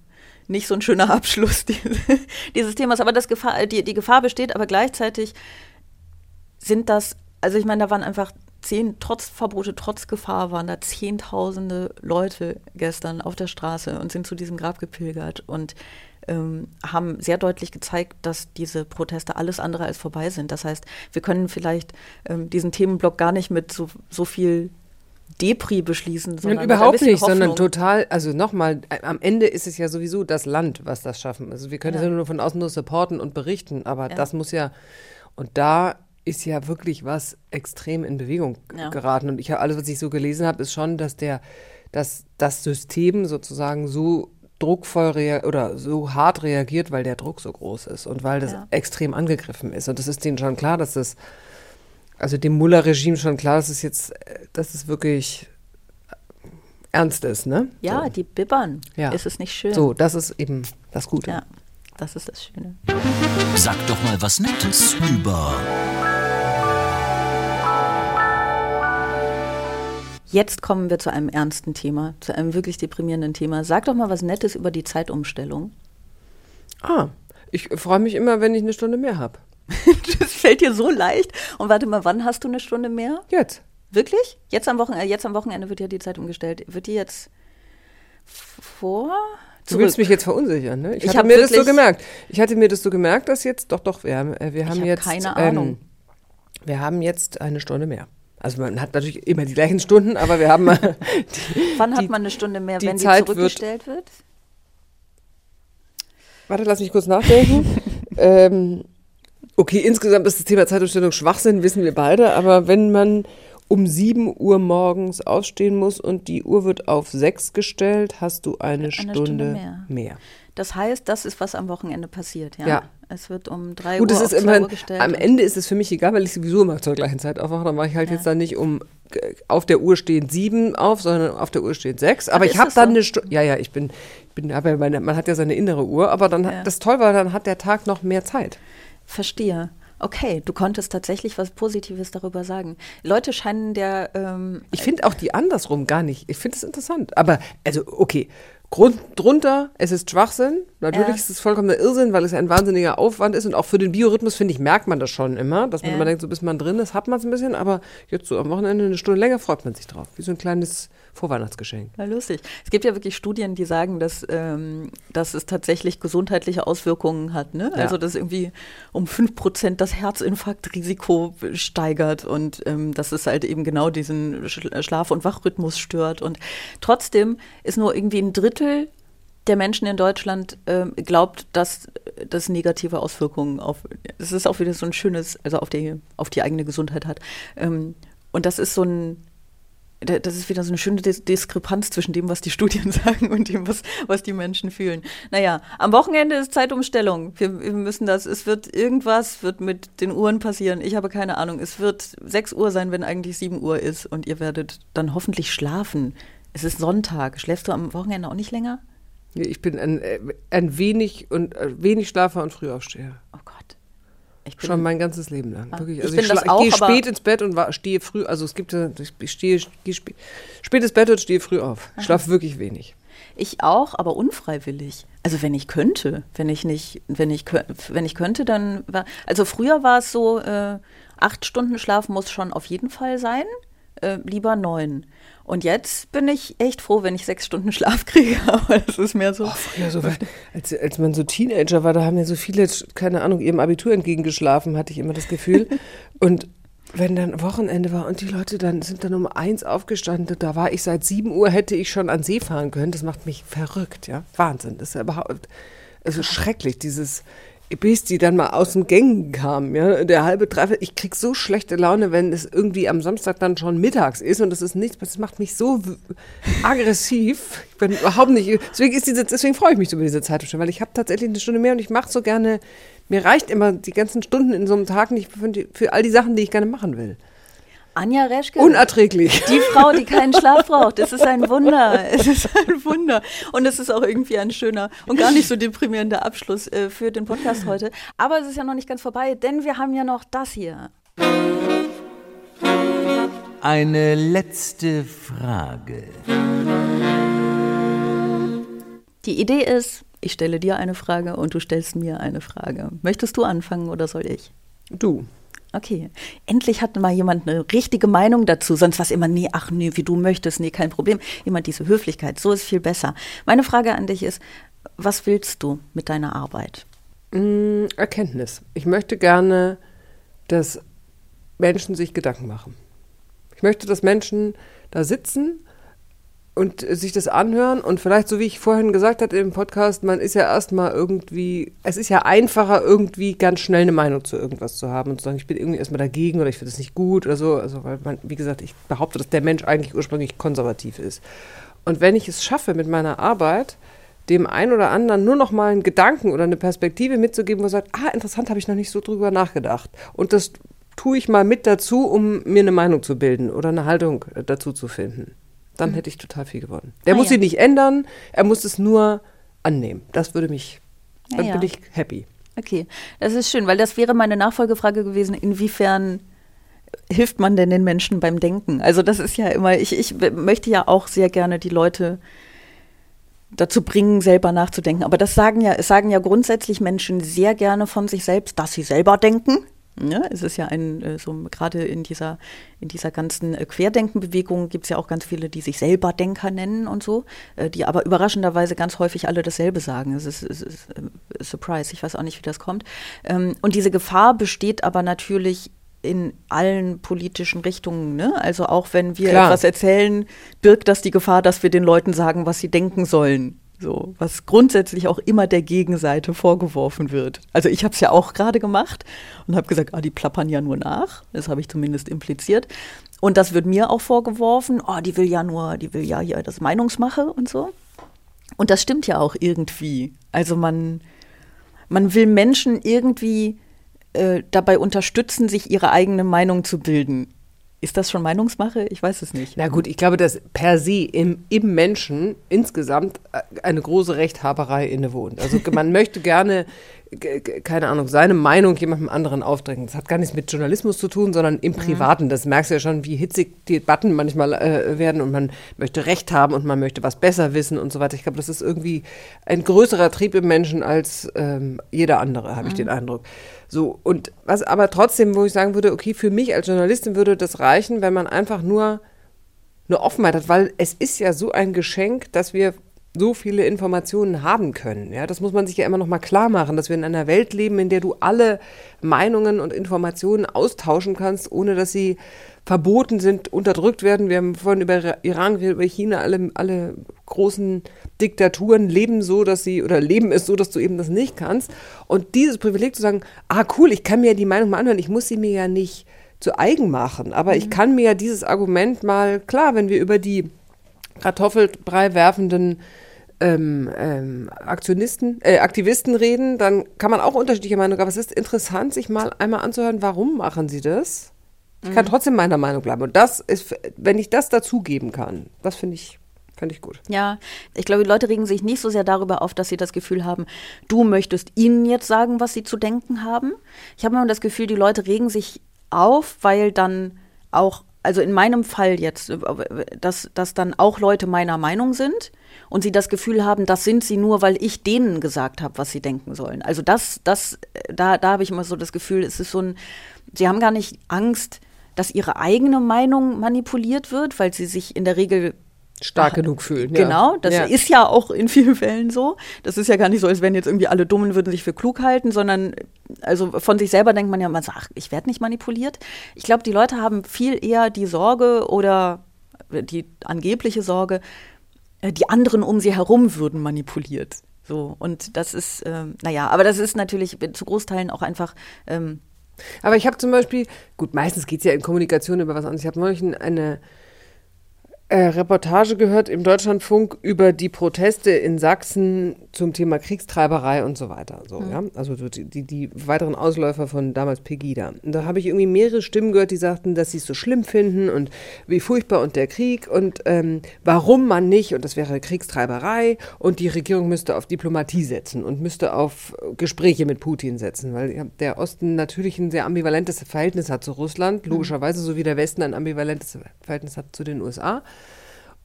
B: nicht so ein schöner Abschluss dieses Themas, aber das Gefahr, die, die Gefahr besteht, aber gleichzeitig sind das, also ich meine, da waren einfach zehn, trotz Verbote, trotz Gefahr, waren da zehntausende Leute gestern auf der Straße und sind zu diesem Grab gepilgert und ähm, haben sehr deutlich gezeigt, dass diese Proteste alles andere als vorbei sind. Das heißt, wir können vielleicht ähm, diesen Themenblock gar nicht mit so, so viel Depri beschließen, sondern
A: überhaupt nicht, Hoffnung. sondern total, also nochmal, am Ende ist es ja sowieso das Land, was das schaffen. Also wir können ja. es ja nur von außen nur supporten und berichten, aber ja. das muss ja, und da ist ja wirklich was extrem in Bewegung ja. geraten. Und ich habe alles, was ich so gelesen habe, ist schon, dass der, dass das System sozusagen so druckvoll oder so hart reagiert, weil der Druck so groß ist und weil das ja. extrem angegriffen ist. Und das ist denen schon klar, dass das, also dem Mullah-Regime schon klar, dass es jetzt, dass es wirklich ernst ist, ne?
B: Ja, so. die bibbern. Ja. Ist es nicht schön?
A: So, das ist eben das Gute.
B: Ja, das ist das Schöne.
C: Sag doch mal was Nettes über
B: Jetzt kommen wir zu einem ernsten Thema, zu einem wirklich deprimierenden Thema. Sag doch mal was Nettes über die Zeitumstellung.
A: Ah, ich freue mich immer, wenn ich eine Stunde mehr habe.
B: das fällt dir so leicht. Und warte mal, wann hast du eine Stunde mehr?
A: Jetzt.
B: Wirklich? Jetzt am Wochenende, jetzt am Wochenende wird ja die Zeit umgestellt. Wird die jetzt vor?
A: Zurück. Du willst mich jetzt verunsichern, ne? Ich, ich hatte mir das so gemerkt. Ich hatte mir das so gemerkt, dass jetzt, doch, doch, wir haben, äh, wir haben hab jetzt.
B: Keine Ahnung. Ähm,
A: wir haben jetzt eine Stunde mehr. Also man hat natürlich immer die gleichen Stunden, aber wir haben
B: die, Wann hat man eine Stunde mehr, wenn die Zeit zurückgestellt wird, wird?
A: Warte, lass mich kurz nachdenken. ähm, okay, insgesamt ist das Thema Zeitumstellung Schwachsinn, wissen wir beide, aber wenn man um 7 Uhr morgens aufstehen muss und die Uhr wird auf 6 gestellt, hast du eine, eine Stunde, Stunde mehr. mehr.
B: Das heißt, das ist, was am Wochenende passiert, ja?
A: Ja.
B: Es wird um 3
A: Gut,
B: Uhr,
A: ist immerhin, gestellt. Am Ende ist es für mich egal, weil ich sowieso immer zur gleichen Zeit aufwache. Dann mache ich halt ja. jetzt dann nicht um auf der Uhr stehen sieben auf, sondern auf der Uhr stehen sechs. Aber Ach, ich habe dann so? eine Stunde. Ja, ja, ich bin, bin aber meine, man hat ja seine innere Uhr, aber dann ja. das toll war, dann hat der Tag noch mehr Zeit.
B: Verstehe. Okay, du konntest tatsächlich was Positives darüber sagen. Leute scheinen der. Ähm,
A: ich finde auch die andersrum gar nicht. Ich finde es interessant. Aber, also, okay. Grund, drunter, es ist Schwachsinn. Natürlich ja. ist es vollkommener Irrsinn, weil es ein wahnsinniger Aufwand ist. Und auch für den Biorhythmus, finde ich, merkt man das schon immer. Dass man ja. immer denkt, so bis man drin ist, hat man es ein bisschen. Aber jetzt so am Wochenende eine Stunde länger freut man sich drauf. Wie so ein kleines Vorweihnachtsgeschenk.
B: Ja, lustig. Es gibt ja wirklich Studien, die sagen, dass, ähm, dass es tatsächlich gesundheitliche Auswirkungen hat. Ne? Ja. Also, dass irgendwie um 5% das Herzinfarktrisiko steigert und ähm, dass es halt eben genau diesen Schlaf- und Wachrhythmus stört. Und trotzdem ist nur irgendwie ein Drittel der Menschen in Deutschland äh, glaubt, dass das negative Auswirkungen auf, es ist auch wieder so ein schönes, also auf die, auf die eigene Gesundheit hat. Ähm, und das ist so ein, das ist wieder so eine schöne Dis Diskrepanz zwischen dem, was die Studien sagen und dem, was, was die Menschen fühlen. Naja, am Wochenende ist Zeitumstellung. Wir, wir müssen das, es wird irgendwas, wird mit den Uhren passieren. Ich habe keine Ahnung. Es wird 6 Uhr sein, wenn eigentlich 7 Uhr ist und ihr werdet dann hoffentlich schlafen. Es ist Sonntag. Schläfst du am Wochenende auch nicht länger?
A: Ich bin ein, äh, ein wenig und äh, wenig Schlafer und Frühaufsteher.
B: Oh Gott. Ich bin,
A: Schon mein ganzes Leben lang.
B: Ah,
A: Wirklich.
B: ich
A: Also ich,
B: auch,
A: ich gehe spät ins Bett und war, stehe früh. Also es gibt ja, ich stehe, gehe spät, spät ins Bett und stehe früh auf. Ich schlafe wirklich wenig.
B: Ich auch, aber unfreiwillig. Also wenn ich könnte, wenn ich nicht, wenn ich wenn ich könnte, dann war. Also früher war es so, äh, acht Stunden Schlaf muss schon auf jeden Fall sein, äh, lieber neun. Und jetzt bin ich echt froh, wenn ich sechs Stunden Schlaf kriege. Aber das ist mehr so.
A: Ja, so, als, als man so Teenager war, da haben ja so viele, keine Ahnung, ihrem Abitur entgegengeschlafen, hatte ich immer das Gefühl. und wenn dann Wochenende war und die Leute dann sind dann um eins aufgestanden, da war ich seit sieben Uhr, hätte ich schon an See fahren können. Das macht mich verrückt, ja. Wahnsinn. Das ist ja überhaupt, also schrecklich, dieses, bis die dann mal aus den Gängen kamen, ja. Der halbe Dreiviertel, ich krieg so schlechte Laune, wenn es irgendwie am Samstag dann schon mittags ist und das ist nichts, das macht mich so aggressiv. Ich bin überhaupt nicht, deswegen ist diese, deswegen freue ich mich so über diese Zeitumstellung, weil ich habe tatsächlich eine Stunde mehr und ich mache so gerne, mir reicht immer die ganzen Stunden in so einem Tag nicht für, für all die Sachen, die ich gerne machen will.
B: Anja Reschke.
A: Unerträglich.
B: Die Frau, die keinen Schlaf braucht. Es ist ein Wunder. Es ist ein Wunder. Und es ist auch irgendwie ein schöner und gar nicht so deprimierender Abschluss äh, für den Podcast heute. Aber es ist ja noch nicht ganz vorbei, denn wir haben ja noch das hier.
L: Eine letzte Frage.
B: Die Idee ist, ich stelle dir eine Frage und du stellst mir eine Frage. Möchtest du anfangen oder soll ich?
A: Du.
B: Okay. Endlich hat mal jemand eine richtige Meinung dazu. Sonst war es immer, nee, ach nee, wie du möchtest, nee, kein Problem. Immer diese Höflichkeit, so ist viel besser. Meine Frage an dich ist, was willst du mit deiner Arbeit?
A: Mm, Erkenntnis. Ich möchte gerne, dass Menschen sich Gedanken machen. Ich möchte, dass Menschen da sitzen und sich das anhören und vielleicht, so wie ich vorhin gesagt hatte im Podcast, man ist ja erstmal irgendwie, es ist ja einfacher, irgendwie ganz schnell eine Meinung zu irgendwas zu haben und zu sagen, ich bin irgendwie erstmal dagegen oder ich finde das nicht gut oder so. Also, weil man, wie gesagt, ich behaupte, dass der Mensch eigentlich ursprünglich konservativ ist. Und wenn ich es schaffe, mit meiner Arbeit dem einen oder anderen nur noch mal einen Gedanken oder eine Perspektive mitzugeben, wo er sagt, ah, interessant, habe ich noch nicht so drüber nachgedacht. Und das tue ich mal mit dazu, um mir eine Meinung zu bilden oder eine Haltung äh, dazu zu finden. Dann hätte ich total viel gewonnen. Der
B: Ah,
A: muss
B: ja.
A: sie nicht ändern, er muss es nur annehmen. Das würde mich,
B: Ja,
A: dann
B: ja.
A: bin ich happy.
B: Okay, das ist schön, weil das wäre meine Nachfolgefrage gewesen, inwiefern hilft man denn den Menschen beim Denken? Also das ist ja immer, ich, ich möchte ja auch sehr gerne die Leute dazu bringen, selber nachzudenken. Aber das sagen ja, es sagen ja grundsätzlich Menschen sehr gerne von sich selbst, dass sie selber denken. Ja, es ist ja ein, äh, so gerade in dieser, in dieser ganzen äh, Querdenkenbewegung gibt es ja auch ganz viele, die sich selber Denker nennen und so, äh, die aber überraschenderweise ganz häufig alle dasselbe sagen. Es ist, es ist äh, Surprise, ich weiß auch nicht, wie das kommt. Ähm, und diese Gefahr besteht aber natürlich in allen politischen Richtungen. Ne? Also auch wenn wir
A: Klar.
B: etwas erzählen, birgt das die Gefahr, dass wir den Leuten sagen, was sie denken sollen. So, was grundsätzlich auch immer der Gegenseite vorgeworfen wird. Also ich habe es ja auch gerade gemacht und habe gesagt, ah, die plappern ja nur nach. Das habe ich zumindest impliziert. Und das wird mir auch vorgeworfen, oh, die will ja nur, die will ja hier das Meinungsmache und so. Und das stimmt ja auch irgendwie. Also man, man will Menschen irgendwie äh, dabei unterstützen, sich ihre eigene Meinung zu bilden. Ist das schon Meinungsmache? Ich weiß es nicht.
A: Na gut, ich glaube, dass per se im, im Menschen insgesamt äh, eine große Rechthaberei innewohnt. Also man möchte gerne, keine Ahnung, seine Meinung jemandem anderen aufdrängen. Das hat gar nichts mit Journalismus zu tun, sondern im Privaten. Das merkst du ja schon, wie hitzig die Debatten manchmal äh, werden und man möchte Recht haben und man möchte was besser wissen und so weiter. Ich glaube, das ist irgendwie ein größerer Trieb im Menschen als ähm, jeder andere, habe ich den Eindruck. So, und was aber trotzdem, wo ich sagen würde, okay, für mich als Journalistin würde das reichen, wenn man einfach nur eine Offenheit hat, weil es ist ja so ein Geschenk, dass wir so viele Informationen haben können. Ja, das muss man sich ja immer noch mal klar machen, dass wir in einer Welt leben, in der du alle Meinungen und Informationen austauschen kannst, ohne dass sie verboten sind, unterdrückt werden. Wir haben vorhin über Iran, über China, alle, alle großen Diktaturen leben so, dass sie, oder leben es so, dass du eben das nicht kannst. Und dieses Privileg zu sagen, ah cool, ich kann mir die Meinung mal anhören, ich muss sie mir ja nicht zu eigen machen. Aber ich kann mir ja dieses Argument mal, klar, wenn wir über die Kartoffelbrei werfenden ähm, ähm, Aktionisten, äh, Aktivisten reden, dann kann man auch unterschiedliche Meinungen haben. Aber es ist interessant, sich mal einmal anzuhören, warum machen sie das? Ich kann
B: Mhm.
A: trotzdem meiner Meinung bleiben. Und das ist, wenn ich das dazugeben kann, das finde ich, finde ich gut.
B: Ja, ich glaube, die Leute regen sich nicht so sehr darüber auf, dass sie das Gefühl haben, du möchtest ihnen jetzt sagen, was sie zu denken haben. Ich habe immer das Gefühl, die Leute regen sich auf, weil dann auch, also in meinem Fall jetzt, dass, dass dann auch Leute meiner Meinung sind und sie das Gefühl haben, das sind sie nur, weil ich denen gesagt habe, was sie denken sollen. Also das, das, da, da habe ich immer so das Gefühl, es ist so ein, sie haben gar nicht Angst, dass ihre eigene Meinung manipuliert wird, weil sie sich in der Regel
A: Stark genug fühlen.
B: Genau, das
A: ja.
B: ist ja auch in vielen Fällen so. Das ist ja gar nicht so, als wenn jetzt irgendwie alle Dummen würden sich für klug halten, sondern also von sich selber denkt man ja immer so, ach, ich werde nicht manipuliert. Ich glaube, die Leute haben viel eher die Sorge oder die angebliche Sorge, die anderen um sie herum würden manipuliert. So, und das ist, ähm, naja, aber das ist natürlich zu Großteilen auch einfach ähm,
A: Aber ich habe zum Beispiel, gut, meistens geht es ja in Kommunikation über was anderes. Ich habe neulich ein- eine äh, Reportage gehört im Deutschlandfunk über die Proteste in Sachsen zum Thema Kriegstreiberei und so weiter. So,
B: Mhm.
A: ja? Also so die, die, die weiteren Ausläufer von damals Pegida. Und da habe ich irgendwie mehrere Stimmen gehört, die sagten, dass sie es so schlimm finden und wie furchtbar und der Krieg und ähm, warum man nicht, und das wäre Kriegstreiberei und die Regierung müsste auf Diplomatie setzen und müsste auf Gespräche mit Putin setzen, weil der Osten natürlich ein sehr ambivalentes Verhältnis hat zu Russland, logischerweise, so wie der Westen ein ambivalentes Verhältnis hat zu den USA.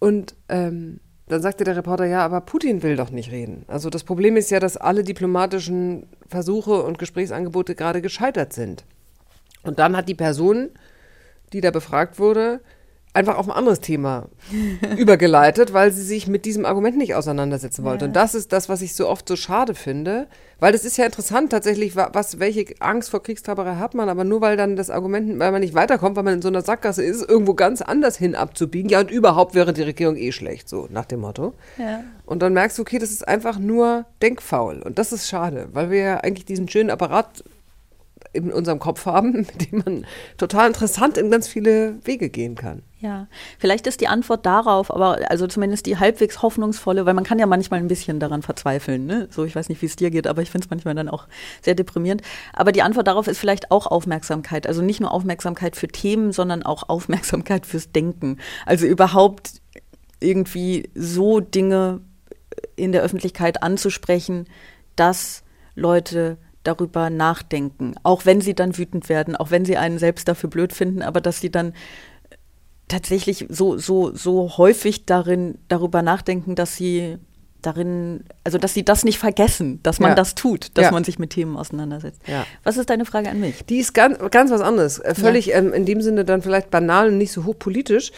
A: Und ähm, dann sagte der Reporter, ja, aber Putin will doch nicht reden. Also das Problem ist ja, dass alle diplomatischen Versuche und Gesprächsangebote gerade gescheitert sind. Und dann hat die Person, die da befragt wurde, einfach auf ein anderes Thema übergeleitet, weil sie sich mit diesem Argument nicht auseinandersetzen wollte.
B: Ja.
A: Und das ist das, was ich so oft so schade finde, weil das ist ja interessant tatsächlich, wa- was, welche Angst vor Kriegstreiberei hat man, aber nur weil dann das Argument, weil man nicht weiterkommt, weil man in so einer Sackgasse ist, irgendwo ganz anders hin abzubiegen. Ja, und überhaupt wäre die Regierung eh schlecht, so nach dem Motto.
B: Ja.
A: Und dann merkst du, okay, das ist einfach nur denkfaul. Und das ist schade, weil wir ja eigentlich diesen schönen Apparat in unserem Kopf haben, mit dem man total interessant in ganz viele Wege gehen kann.
B: Ja, vielleicht ist die Antwort darauf, aber also zumindest die halbwegs hoffnungsvolle, weil man kann ja manchmal ein bisschen daran verzweifeln. Ne? So, ich weiß nicht, wie es dir geht, aber ich finde es manchmal dann auch sehr deprimierend. Aber die Antwort darauf ist vielleicht auch Aufmerksamkeit. Also nicht nur Aufmerksamkeit für Themen, sondern auch Aufmerksamkeit fürs Denken. Also überhaupt irgendwie so Dinge in der Öffentlichkeit anzusprechen, dass Leute darüber nachdenken, auch wenn sie dann wütend werden, auch wenn sie einen selbst dafür blöd finden, aber dass sie dann tatsächlich so, so, so häufig darin, darüber nachdenken, dass sie darin, also dass sie das nicht vergessen, dass man
A: Ja.
B: das tut, dass
A: Ja.
B: man sich mit Themen auseinandersetzt.
A: Ja.
B: Was ist deine Frage an mich?
A: Die ist ganz, ganz was anderes. Äh, Völlig ähm, in dem Sinne dann vielleicht banal und nicht so hochpolitisch.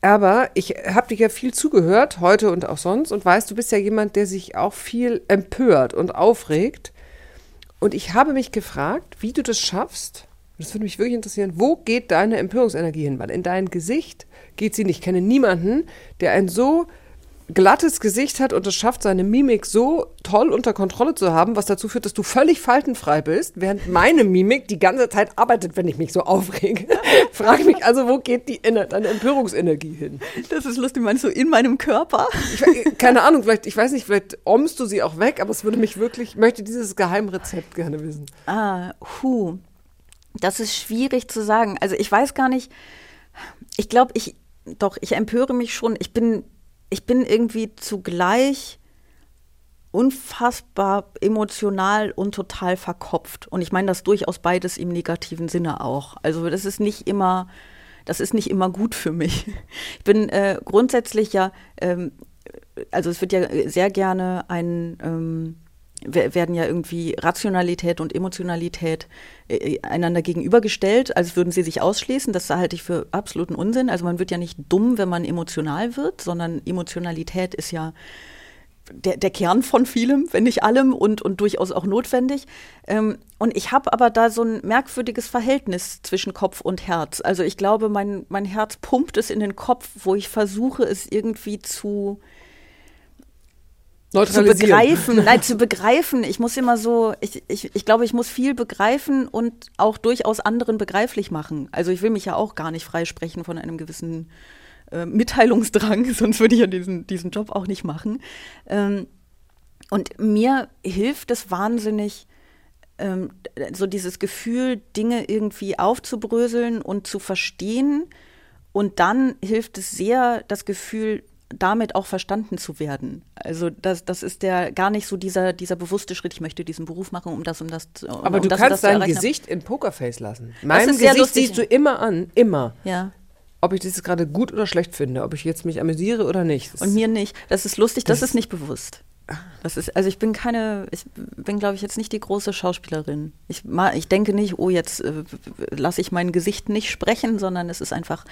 A: Aber ich habe dir ja viel zugehört, heute und auch sonst, und weiß, du bist ja jemand, der sich auch viel empört und aufregt. Und ich habe mich gefragt, wie du das schaffst. Das würde mich wirklich interessieren. Wo geht deine Empörungsenergie hin? Weil in dein Gesicht geht sie nicht. Ich kenne niemanden, der ein so glattes Gesicht hat und es schafft, seine Mimik so toll unter Kontrolle zu haben, was dazu führt, dass du völlig faltenfrei bist, während meine Mimik die ganze Zeit arbeitet, wenn ich mich so aufrege. Frage mich also, wo geht die deine Empörungsenergie hin?
B: Das ist lustig, meinst du in meinem Körper?
A: Ich, we- keine Ahnung, vielleicht, ich weiß nicht, vielleicht ommst du sie auch weg, aber es würde mich wirklich, ich möchte dieses Geheimrezept gerne wissen.
B: Ah, hu. Das ist schwierig zu sagen. Also ich weiß gar nicht. Ich glaube, ich doch, ich empöre mich schon. Ich bin, ich bin irgendwie zugleich unfassbar emotional und total verkopft. Und ich meine das durchaus beides im negativen Sinne auch. Also das ist nicht immer, das ist nicht immer gut für mich. Ich bin äh, grundsätzlich ja, ähm, also es wird ja sehr gerne ein ähm, werden ja irgendwie Rationalität und Emotionalität äh, einander gegenübergestellt, als würden sie sich ausschließen. Das halte ich für absoluten Unsinn. Also man wird ja nicht dumm, wenn man emotional wird, sondern Emotionalität ist ja der, der Kern von vielem, wenn nicht allem und, und durchaus auch notwendig. Ähm, und ich habe aber da so ein merkwürdiges Verhältnis zwischen Kopf und Herz. Also ich glaube, mein, mein Herz pumpt es in den Kopf, wo ich versuche, es irgendwie zu zu begreifen, nein, zu begreifen. Ich muss immer so, ich, ich, ich glaube, ich muss viel begreifen und auch durchaus anderen begreiflich machen. Also ich will mich ja auch gar nicht freisprechen von einem gewissen äh, Mitteilungsdrang, sonst würde ich ja diesen, diesen Job auch nicht machen. Ähm, und mir hilft es wahnsinnig, ähm, so dieses Gefühl, Dinge irgendwie aufzubröseln und zu verstehen. Und dann hilft es sehr, das Gefühl, damit auch verstanden zu werden. Also das, das ist der gar nicht so dieser, dieser bewusste Schritt, ich möchte diesen Beruf machen, um das und das zu um,
A: Aber
B: um
A: du
B: das das
A: kannst
B: zu
A: dein. Gesicht in Pokerface lassen.
B: Das
A: Mein Gesicht siehst du immer an, immer.
B: Ja.
A: Ob ich das gerade gut oder schlecht finde, ob ich jetzt mich amüsiere oder nicht. Das
B: Und mir nicht. Das ist lustig, das,
A: Das-
B: ist nicht bewusst. Das ist, also ich bin keine, ich bin, glaube ich, jetzt nicht die große Schauspielerin. Ich, ich denke nicht, oh, jetzt äh, lasse ich mein Gesicht nicht sprechen, sondern es ist einfach,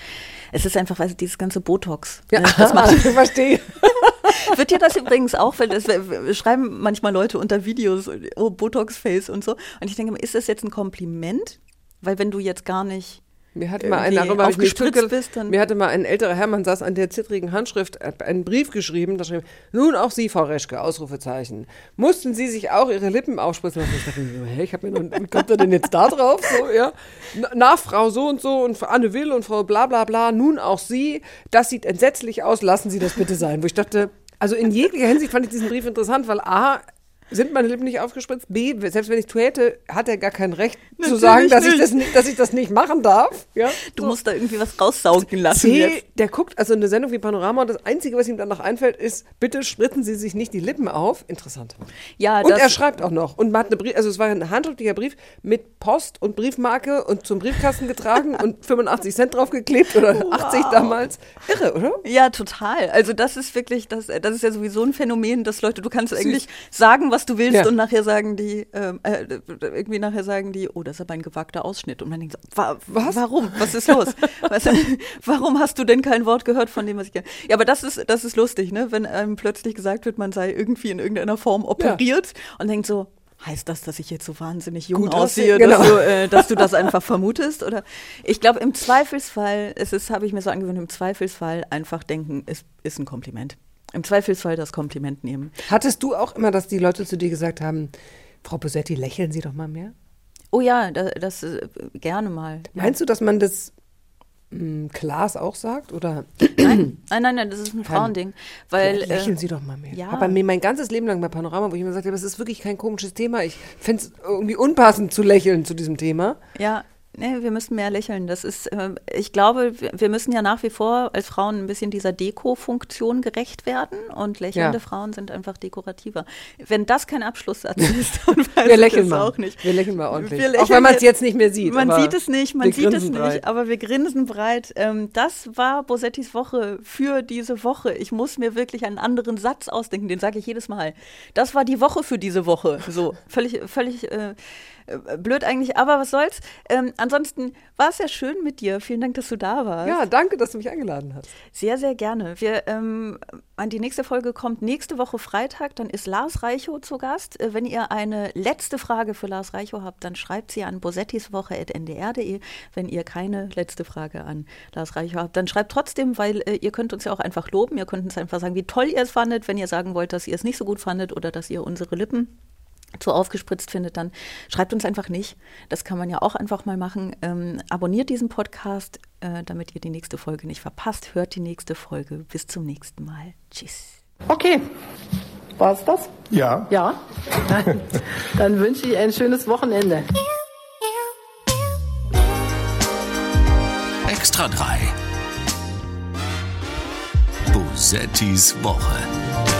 B: es ist einfach, weißt du, dieses ganze Botox.
A: Ja,
B: ne, das macht,
A: ich verstehe.
B: wird dir das übrigens auch, weil das äh, schreiben manchmal Leute unter Videos, oh, Botox-Face und so. Und ich denke, mir, ist das jetzt ein Kompliment? Weil wenn du jetzt gar nicht
A: Mir hatte mal ein, darüber ich mich
B: bist, dann
A: Mir hatte mal ein älterer Herr, man saß an der zittrigen Handschrift, hat einen Brief geschrieben, da schrieb, nun auch Sie, Frau Reschke, Ausrufezeichen. Mussten Sie sich auch Ihre Lippen aufspritzen? Und ich dachte, hä, ich habe mir noch, wie kommt er denn jetzt da drauf? So, ja. Na- Nach Frau so und so und Frau Anne Will und Frau bla bla bla, nun auch Sie, das sieht entsetzlich aus, lassen Sie das bitte sein. Wo ich dachte, also in jeglicher Hinsicht fand ich diesen Brief interessant, weil A, sind meine Lippen nicht aufgespritzt? B, selbst wenn ich täte, hat er gar kein Recht zu
B: Natürlich
A: sagen, dass ich, das nicht, dass ich das nicht machen darf. Ja?
B: Du musst da irgendwie was raussaugen lassen
A: C,
B: jetzt.
A: der guckt also eine Sendung wie Panorama und das Einzige, was ihm danach einfällt, ist, bitte spritzen Sie sich nicht die Lippen auf. Interessant.
B: Ja,
A: und er schreibt auch noch. Und man hat eine Brief, also es war ein handschriftlicher Brief mit Post und Briefmarke und zum Briefkasten getragen und 85 Cent draufgeklebt oder 80 damals. Irre, oder?
B: Ja, total. Also das ist wirklich, das, das ist ja sowieso ein Phänomen, dass Leute, du kannst eigentlich sagen, was du willst
A: Ja.
B: und nachher sagen die, ähm, äh, irgendwie nachher sagen die, oh, das ist aber ein gewagter Ausschnitt. Und man denkt so, wa
A: Was?
B: warum? Was ist los? was, warum hast du denn kein Wort gehört von dem, was ich gerne? Ja, aber das ist, das ist lustig, ne? Wenn einem plötzlich gesagt wird, man sei irgendwie in irgendeiner Form operiert und denkt so, Heißt das, dass ich jetzt so wahnsinnig jung
A: Gut
B: aussehe,
A: aussehe,
B: dass,
A: genau.
B: du, äh, dass du das einfach vermutest? Oder ich glaube, im Zweifelsfall, es ist, habe ich mir so angewöhnt, im Zweifelsfall einfach denken, es ist ein Kompliment. Im Zweifelsfall das Kompliment nehmen.
A: Hattest du auch immer, dass die Leute zu dir gesagt haben, Frau Bosetti, lächeln Sie doch mal mehr?
B: Oh ja, das, das äh, gerne mal. Ja.
A: Meinst du, dass man das mh, Klaas auch sagt? Oder
B: Nein, nein, nein, nein, das ist ein Frauending. Weil,
A: lächeln
B: äh,
A: Sie doch mal mehr.
B: ja.
A: Aber mir mein ganzes Leben lang bei Panorama, wo ich immer gesagt habe, es ist wirklich kein komisches Thema. Ich fände es irgendwie unpassend zu lächeln zu diesem Thema.
B: Ja, nee, wir müssen mehr lächeln. Das ist, äh, ich glaube, wir- müssen ja nach wie vor als Frauen ein bisschen dieser Deko-Funktion gerecht werden und lächelnde
A: Ja.
B: Frauen sind einfach dekorativer. Wenn das kein Abschlusssatz ist, dann weiß
A: Wir
B: ich
A: lächeln
B: das
A: mal.
B: auch nicht.
A: Wir lächeln mal ordentlich.
B: Wir
A: auch
B: lächeln
A: wenn man es jetzt nicht mehr sieht.
B: Man sieht es nicht, man sieht es nicht,
A: breit.
B: aber wir grinsen breit. Ähm, das war Bosettis Woche für diese Woche. Ich muss mir wirklich einen anderen Satz ausdenken, den sage ich jedes Mal. Das war die Woche für diese Woche. So, völlig, völlig äh, blöd eigentlich, aber was soll's. Ähm, ansonsten war es sehr schön mit dir. Vielen Dank, dass du da warst.
A: Ja, danke, dass du mich eingeladen hast.
B: Sehr, sehr gerne. Wir, ähm, an die nächste Folge kommt nächste Woche Freitag. Dann ist Lars Reichow zu Gast. Äh, wenn ihr eine letzte Frage für Lars Reichow habt, dann schreibt sie an bosettiswoche.ndr.de. Wenn ihr keine letzte Frage an Lars Reichow habt, dann schreibt trotzdem, weil äh, ihr könnt uns ja auch einfach loben. Ihr könnt uns einfach sagen, wie toll ihr es fandet. Wenn ihr sagen wollt, dass ihr es nicht so gut fandet oder dass ihr unsere Lippen zu aufgespritzt findet, dann schreibt uns einfach nicht. Das kann man ja auch einfach mal machen. Ähm, abonniert diesen Podcast, äh, damit ihr die nächste Folge nicht verpasst. Hört die nächste Folge. Bis zum nächsten Mal. Tschüss.
M: Okay. War's das?
N: Ja.
M: Ja. Dann, dann wünsche ich ein schönes Wochenende.
C: Extra 3. Bosettis Woche.